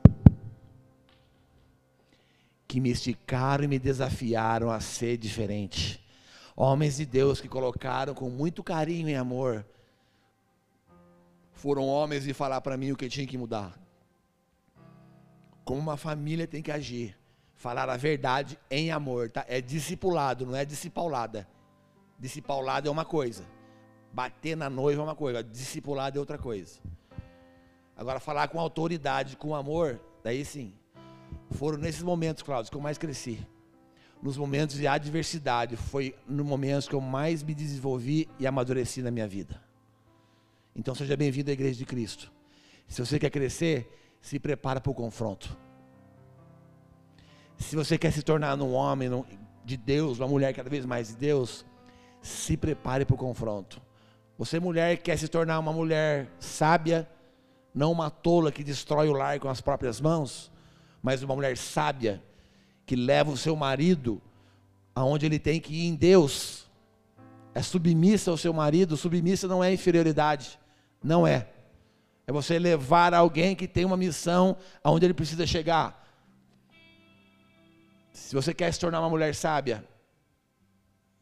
Que me esticaram e me desafiaram a ser diferente. Homens de Deus que colocaram com muito carinho e amor foram homens e falar para mim o que tinha que mudar. Como uma família tem que agir. Falar a verdade em amor, tá? É discipulado, não é discipaulada. Discipaulada é uma coisa. Bater na noiva é uma coisa, discipulado é outra coisa. Agora, falar com autoridade, com amor, daí sim. Foram nesses momentos, Cláudio, que eu mais cresci. Nos momentos de adversidade, foi nos momentos que eu mais me desenvolvi e amadureci na minha vida. Então, seja bem-vindo à Igreja de Cristo. Se você quer crescer, se prepara para o confronto. Se você quer se tornar um homem de Deus, uma mulher cada vez mais de Deus, se prepare para o confronto. Você, mulher, quer se tornar uma mulher sábia, não uma tola que destrói o lar com as próprias mãos, mas uma mulher sábia que leva o seu marido aonde ele tem que ir em Deus. É submissa ao seu marido, submissa não é inferioridade, não é. É você levar alguém que tem uma missão aonde ele precisa chegar. Se você quer se tornar uma mulher sábia,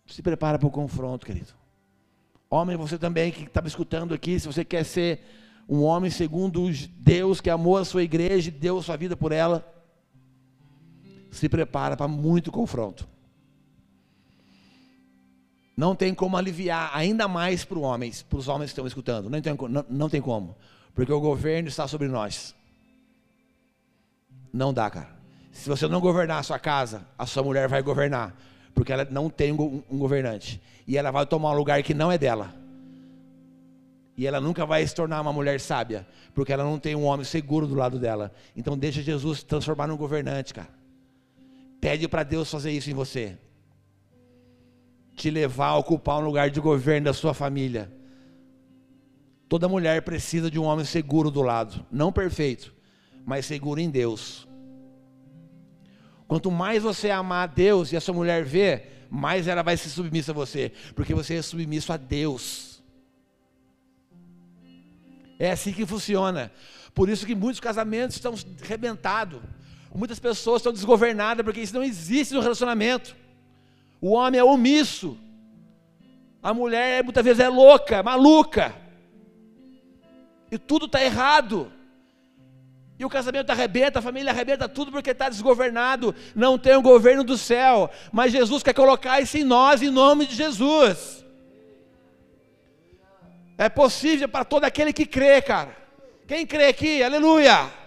se prepara para o confronto, querido. Homem, você também que estava escutando aqui, se você quer ser um homem segundo Deus, que amou a sua igreja e deu a sua vida por ela, se prepara para muito confronto. Não tem como aliviar ainda mais para os homens, para os homens que estão escutando. Não tem, não, não tem como. Porque o governo está sobre nós. Não dá, cara. Se você não governar a sua casa, a sua mulher vai governar. Porque ela não tem um, governante. E ela vai tomar um lugar que não é dela. E ela nunca vai se tornar uma mulher sábia, porque ela não tem um homem seguro do lado dela. Então deixa Jesus transformar num governante, cara. Pede para Deus fazer isso em você. Te levar a ocupar um lugar de governo da sua família. Toda mulher precisa de um homem seguro do lado, não perfeito, mas seguro em Deus. Quanto mais você amar a Deus e a sua mulher ver, mais ela vai ser submissa a você, porque você é submisso a Deus. É assim que funciona. Por isso que muitos casamentos estão arrebentados. Muitas pessoas estão desgovernadas porque isso não existe no relacionamento. O homem é omisso. A mulher muitas vezes é louca, maluca. E tudo está errado. E o casamento arrebenta, a família arrebenta tudo porque está desgovernado. Não tem o governo do céu. Mas Jesus quer colocar isso em nós, em nome de Jesus. É possível para todo aquele que crê, cara. Quem crê aqui? Aleluia.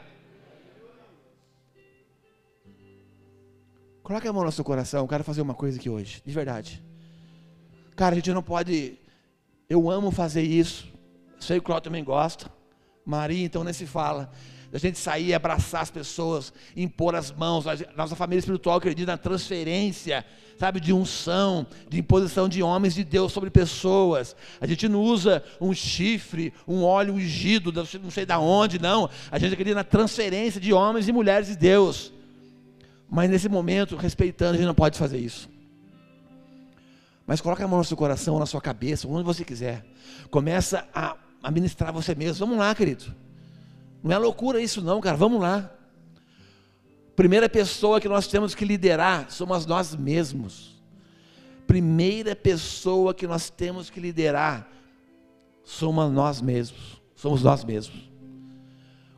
Coloque a mão no seu coração. Eu quero fazer uma coisa aqui hoje, de verdade. Cara, a gente não pode. Eu amo fazer isso. Sei que o Cláudio também gosta. Maria, então, nem se fala da gente sair, abraçar as pessoas, impor as mãos. Nossa família espiritual acredita na transferência, sabe, de unção, de imposição de homens de Deus sobre pessoas. A gente não usa um chifre, um óleo ungido, não sei da onde, não. A gente acredita na transferência de homens e mulheres de Deus. Mas nesse momento, respeitando, a gente não pode fazer isso. Mas coloca a mão no seu coração, na sua cabeça, onde você quiser. Começa a, a ministrar você mesmo. Vamos lá, querido. Não é loucura isso, não, cara. Vamos lá. Primeira pessoa que nós temos que liderar somos nós mesmos. Primeira pessoa que nós temos que liderar somos nós mesmos. Somos nós mesmos.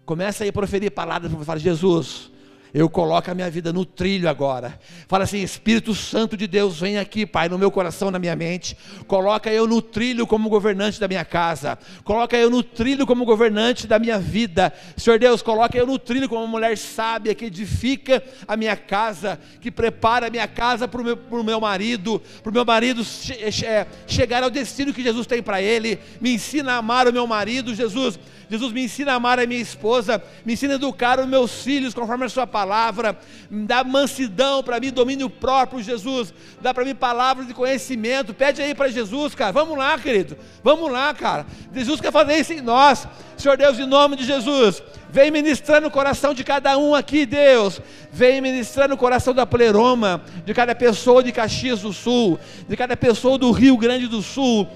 Começa aí a proferir palavras para falar, Jesus, eu coloco a minha vida no trilho agora. Fala assim: Espírito Santo de Deus, vem aqui, Pai, no meu coração, na minha mente. Coloca eu no trilho como governante da minha casa. Coloca eu no trilho como governante da minha vida. Senhor Deus, coloca eu no trilho como uma mulher sábia que edifica a minha casa, que prepara a minha casa para o meu, meu marido, para o meu marido che che chegar ao destino que Jesus tem para ele. Me ensina a amar o meu marido, Jesus. Jesus me ensina a amar a minha esposa, me ensina a educar os meus filhos conforme a sua palavra, dá mansidão para mim, domínio próprio, Jesus, dá para mim palavras de conhecimento, pede aí para Jesus, cara, vamos lá, querido, vamos lá, cara, Jesus quer fazer isso em nós, Senhor Deus, em nome de Jesus, vem ministrando o coração de cada um aqui, Deus, vem ministrando o coração da pleroma, de cada pessoa de Caxias do Sul, de cada pessoa do Rio Grande do Sul,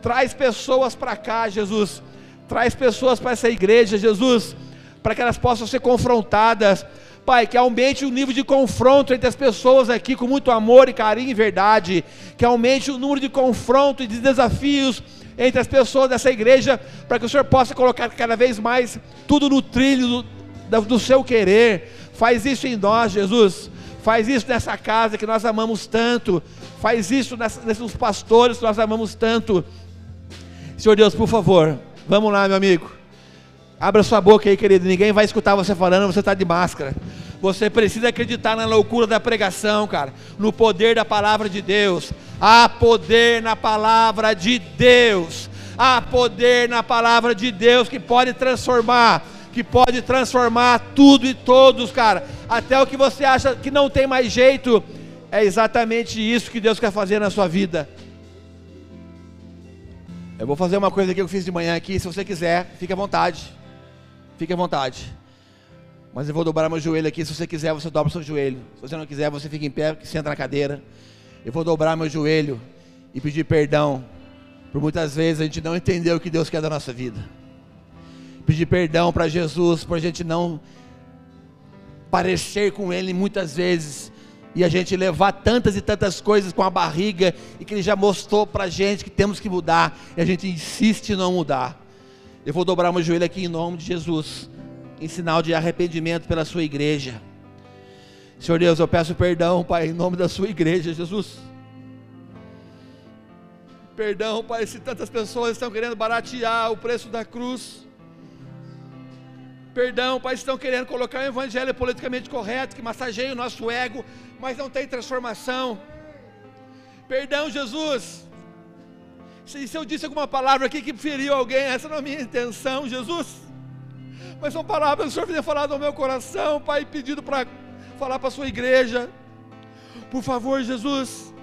traz pessoas para cá, Jesus, Traz pessoas para essa igreja, Jesus, para que elas possam ser confrontadas, Pai, que aumente o nível de confronto entre as pessoas aqui com muito amor e carinho e verdade. Que aumente o número de confronto e de desafios entre as pessoas dessa igreja, para que o Senhor possa colocar cada vez mais tudo no trilho do, do seu querer. Faz isso em nós, Jesus. Faz isso nessa casa que nós amamos tanto. Faz isso nesses pastores que nós amamos tanto. Senhor Deus, por favor, vamos lá, meu amigo. Abra sua boca aí, querido. Ninguém vai escutar você falando, você está de máscara. Você precisa acreditar na loucura da pregação, cara. No poder da palavra de Deus. Há poder na palavra de Deus. Há poder na palavra de Deus que pode transformar. Que pode transformar tudo e todos, cara. Até o que você acha que não tem mais jeito. É exatamente isso que Deus quer fazer na sua vida. Eu vou fazer uma coisa que eu fiz de manhã aqui. Se você quiser, fique à vontade. Fique à vontade. Mas eu vou dobrar meu joelho aqui. Se você quiser, você dobra o seu joelho. Se você não quiser, você fica em pé, senta na cadeira. Eu vou dobrar meu joelho e pedir perdão. Por muitas vezes a gente não entendeu o que Deus quer da nossa vida. Pedir perdão para Jesus por a gente não parecer com Ele muitas vezes e a gente levar tantas e tantas coisas com a barriga e que Ele já mostrou para a gente que temos que mudar e a gente insiste em não mudar. Eu vou dobrar meu joelho aqui em nome de Jesus, em sinal de arrependimento pela sua igreja. Senhor Deus, eu peço perdão, Pai, em nome da sua igreja, Jesus. Perdão, Pai, se tantas pessoas estão querendo baratear o preço da cruz. Perdão, Pai, estão querendo colocar um evangelho politicamente correto, que massageia o nosso ego, mas não tem transformação. Perdão, Jesus se, se eu disse alguma palavra aqui que feriu alguém, essa não é a minha intenção, Jesus. Mas são palavras que o Senhor tem falado ao meu coração, Pai, pedido para falar para a sua igreja. Por favor, Jesus,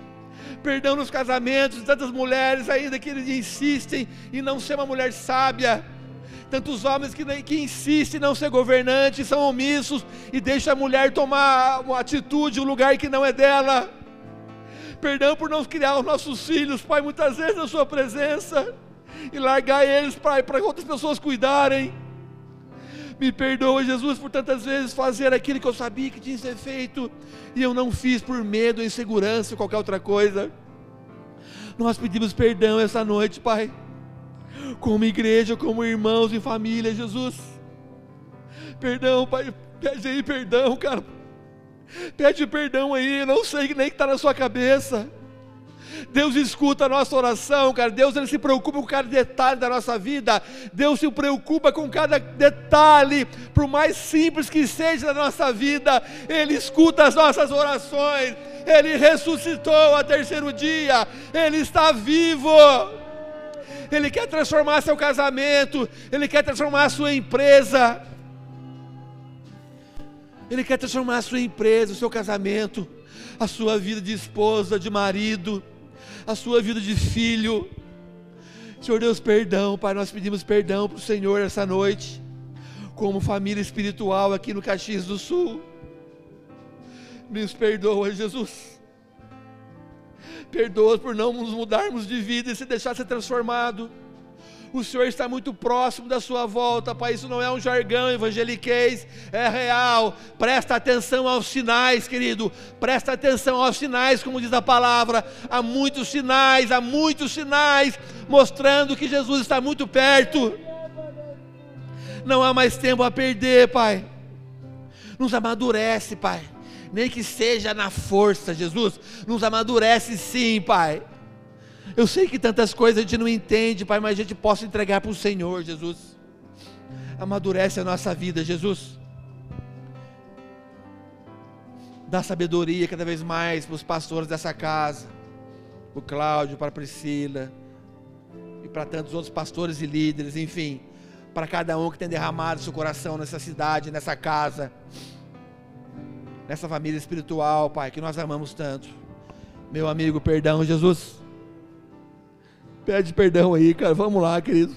perdão nos casamentos, tantas mulheres ainda que insistem em não ser uma mulher sábia, tantos homens que, que insistem em não ser governantes, são omissos e deixam a mulher tomar uma atitude, um lugar que não é dela. Perdão por não criar os nossos filhos, Pai, muitas vezes na Sua presença e largar eles, para outras pessoas cuidarem. Me perdoa, Jesus, por tantas vezes fazer aquilo que eu sabia que tinha que ser feito e eu não fiz por medo, insegurança ou qualquer outra coisa. Nós pedimos perdão essa noite, Pai, como igreja, como irmãos e família, Jesus. Perdão, Pai, pede aí perdão, cara Pede perdão aí, não sei nem que está na sua cabeça. Deus escuta a nossa oração, cara. Deus ele se preocupa com cada detalhe da nossa vida. Deus se preocupa com cada detalhe, por mais simples que seja da nossa vida, Ele escuta as nossas orações. Ele ressuscitou ao terceiro dia. Ele está vivo. Ele quer transformar seu casamento. Ele quer transformar a sua empresa. Ele quer transformar a sua empresa, o seu casamento, a sua vida de esposa, de marido, a sua vida de filho. Senhor Deus, perdão, Pai, nós pedimos perdão para o Senhor essa noite, como família espiritual aqui no Caxias do Sul. Nos perdoa, Jesus. Perdoa por não nos mudarmos de vida e se deixar ser transformado. O Senhor está muito próximo da sua volta, Pai. Isso não é um jargão evangeliquez, é real. Presta atenção aos sinais, querido. Presta atenção aos sinais, como diz a palavra. Há muitos sinais, há muitos sinais mostrando que Jesus está muito perto. Não há mais tempo a perder, Pai. Nos amadurece, Pai. Nem que seja na força, Jesus. Nos amadurece sim, Pai eu sei que tantas coisas a gente não entende, Pai, mas a gente possa entregar para o Senhor, Jesus. Amadurece a nossa vida, Jesus. Dá sabedoria cada vez mais para os pastores dessa casa, para o Cláudio, para a Priscila, e para tantos outros pastores e líderes, enfim, para cada um que tem derramado seu coração nessa cidade, nessa casa, nessa família espiritual, Pai, que nós amamos tanto. Meu amigo, perdão, Jesus. Pede perdão aí, cara. Vamos lá, querido.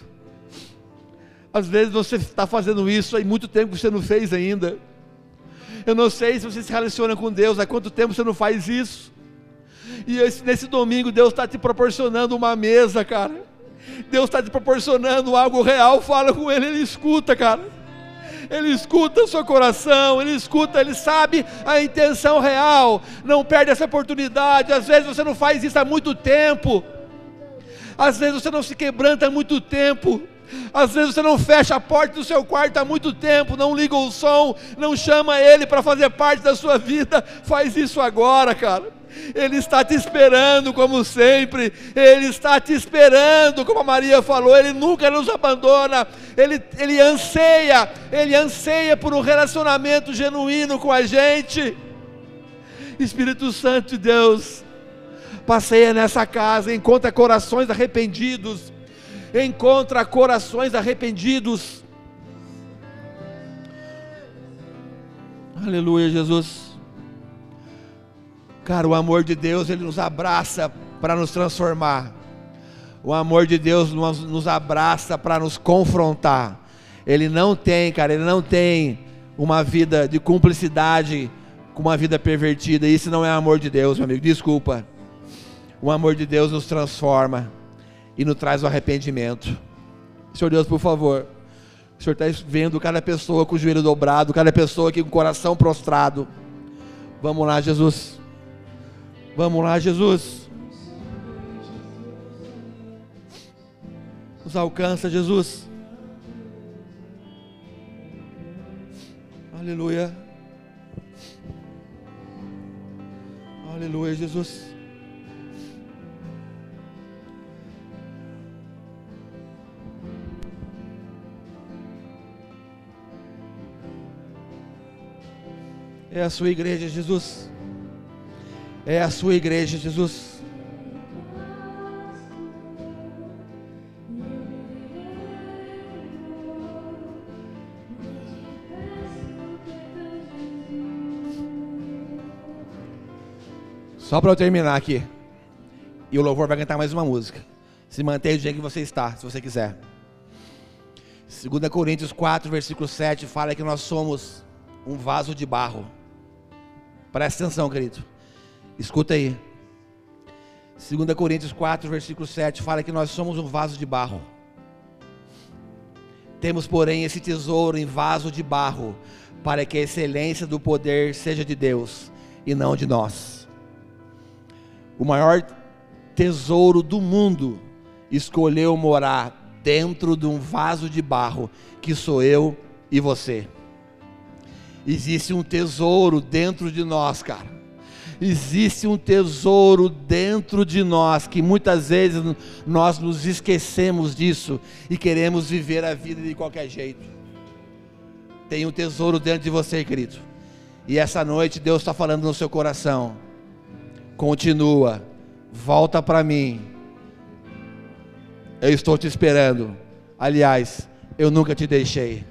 Às vezes você está fazendo isso há muito tempo que você não fez ainda. Eu não sei se você se relaciona com Deus, há quanto tempo você não faz isso. E esse, nesse domingo Deus está te proporcionando uma mesa, cara. Deus está te proporcionando algo real. Fala com Ele, Ele escuta, cara. Ele escuta o seu coração, Ele escuta, Ele sabe a intenção real. Não perde essa oportunidade. Às vezes você não faz isso há muito tempo. Às vezes você não se quebranta há muito tempo. Às vezes você não fecha a porta do seu quarto há muito tempo, não liga o som, não chama ele para fazer parte da sua vida. Faz isso agora, cara. Ele está te esperando, como sempre. Ele está te esperando, como a Maria falou. Ele nunca nos abandona. Ele, ele anseia, ele anseia por um relacionamento genuíno com a gente. Espírito Santo de Deus, passeia nessa casa, encontra corações arrependidos. Encontra corações arrependidos. Aleluia, Jesus. Cara, o amor de Deus, ele nos abraça para nos transformar. O amor de Deus nos, nos abraça para nos confrontar. Ele não tem, cara, ele não tem uma vida de cumplicidade com uma vida pervertida. Isso não é amor de Deus, meu amigo. Desculpa. O amor de Deus nos transforma e nos traz o arrependimento. Senhor Deus, por favor. O Senhor está vendo cada pessoa com o joelho dobrado, cada pessoa aqui com o coração prostrado. Vamos lá, Jesus. Vamos lá, Jesus. Nos alcança, Jesus. Aleluia. Aleluia, Jesus. É a sua igreja, Jesus é a sua igreja, Jesus. Só para eu terminar aqui. E o louvor vai cantar mais uma música. Se mantenha do jeito que você está, se você quiser. 2 Coríntios 4, versículo 7 fala que nós somos um vaso de barro. Presta atenção, querido. Escuta aí. 2 Coríntios 4, versículo 7 fala que nós somos um vaso de barro. Temos, porém, esse tesouro em vaso de barro, para que a excelência do poder seja de Deus e não de nós. O maior tesouro do mundo escolheu morar dentro de um vaso de barro, que sou eu e você. Existe um tesouro dentro de nós, cara existe um tesouro dentro de nós que muitas vezes nós nos esquecemos disso e queremos viver a vida de qualquer jeito. Tem um tesouro dentro de você, querido. E essa noite Deus está falando no seu coração. Continua, volta para mim. Eu estou te esperando. Aliás, eu nunca te deixei.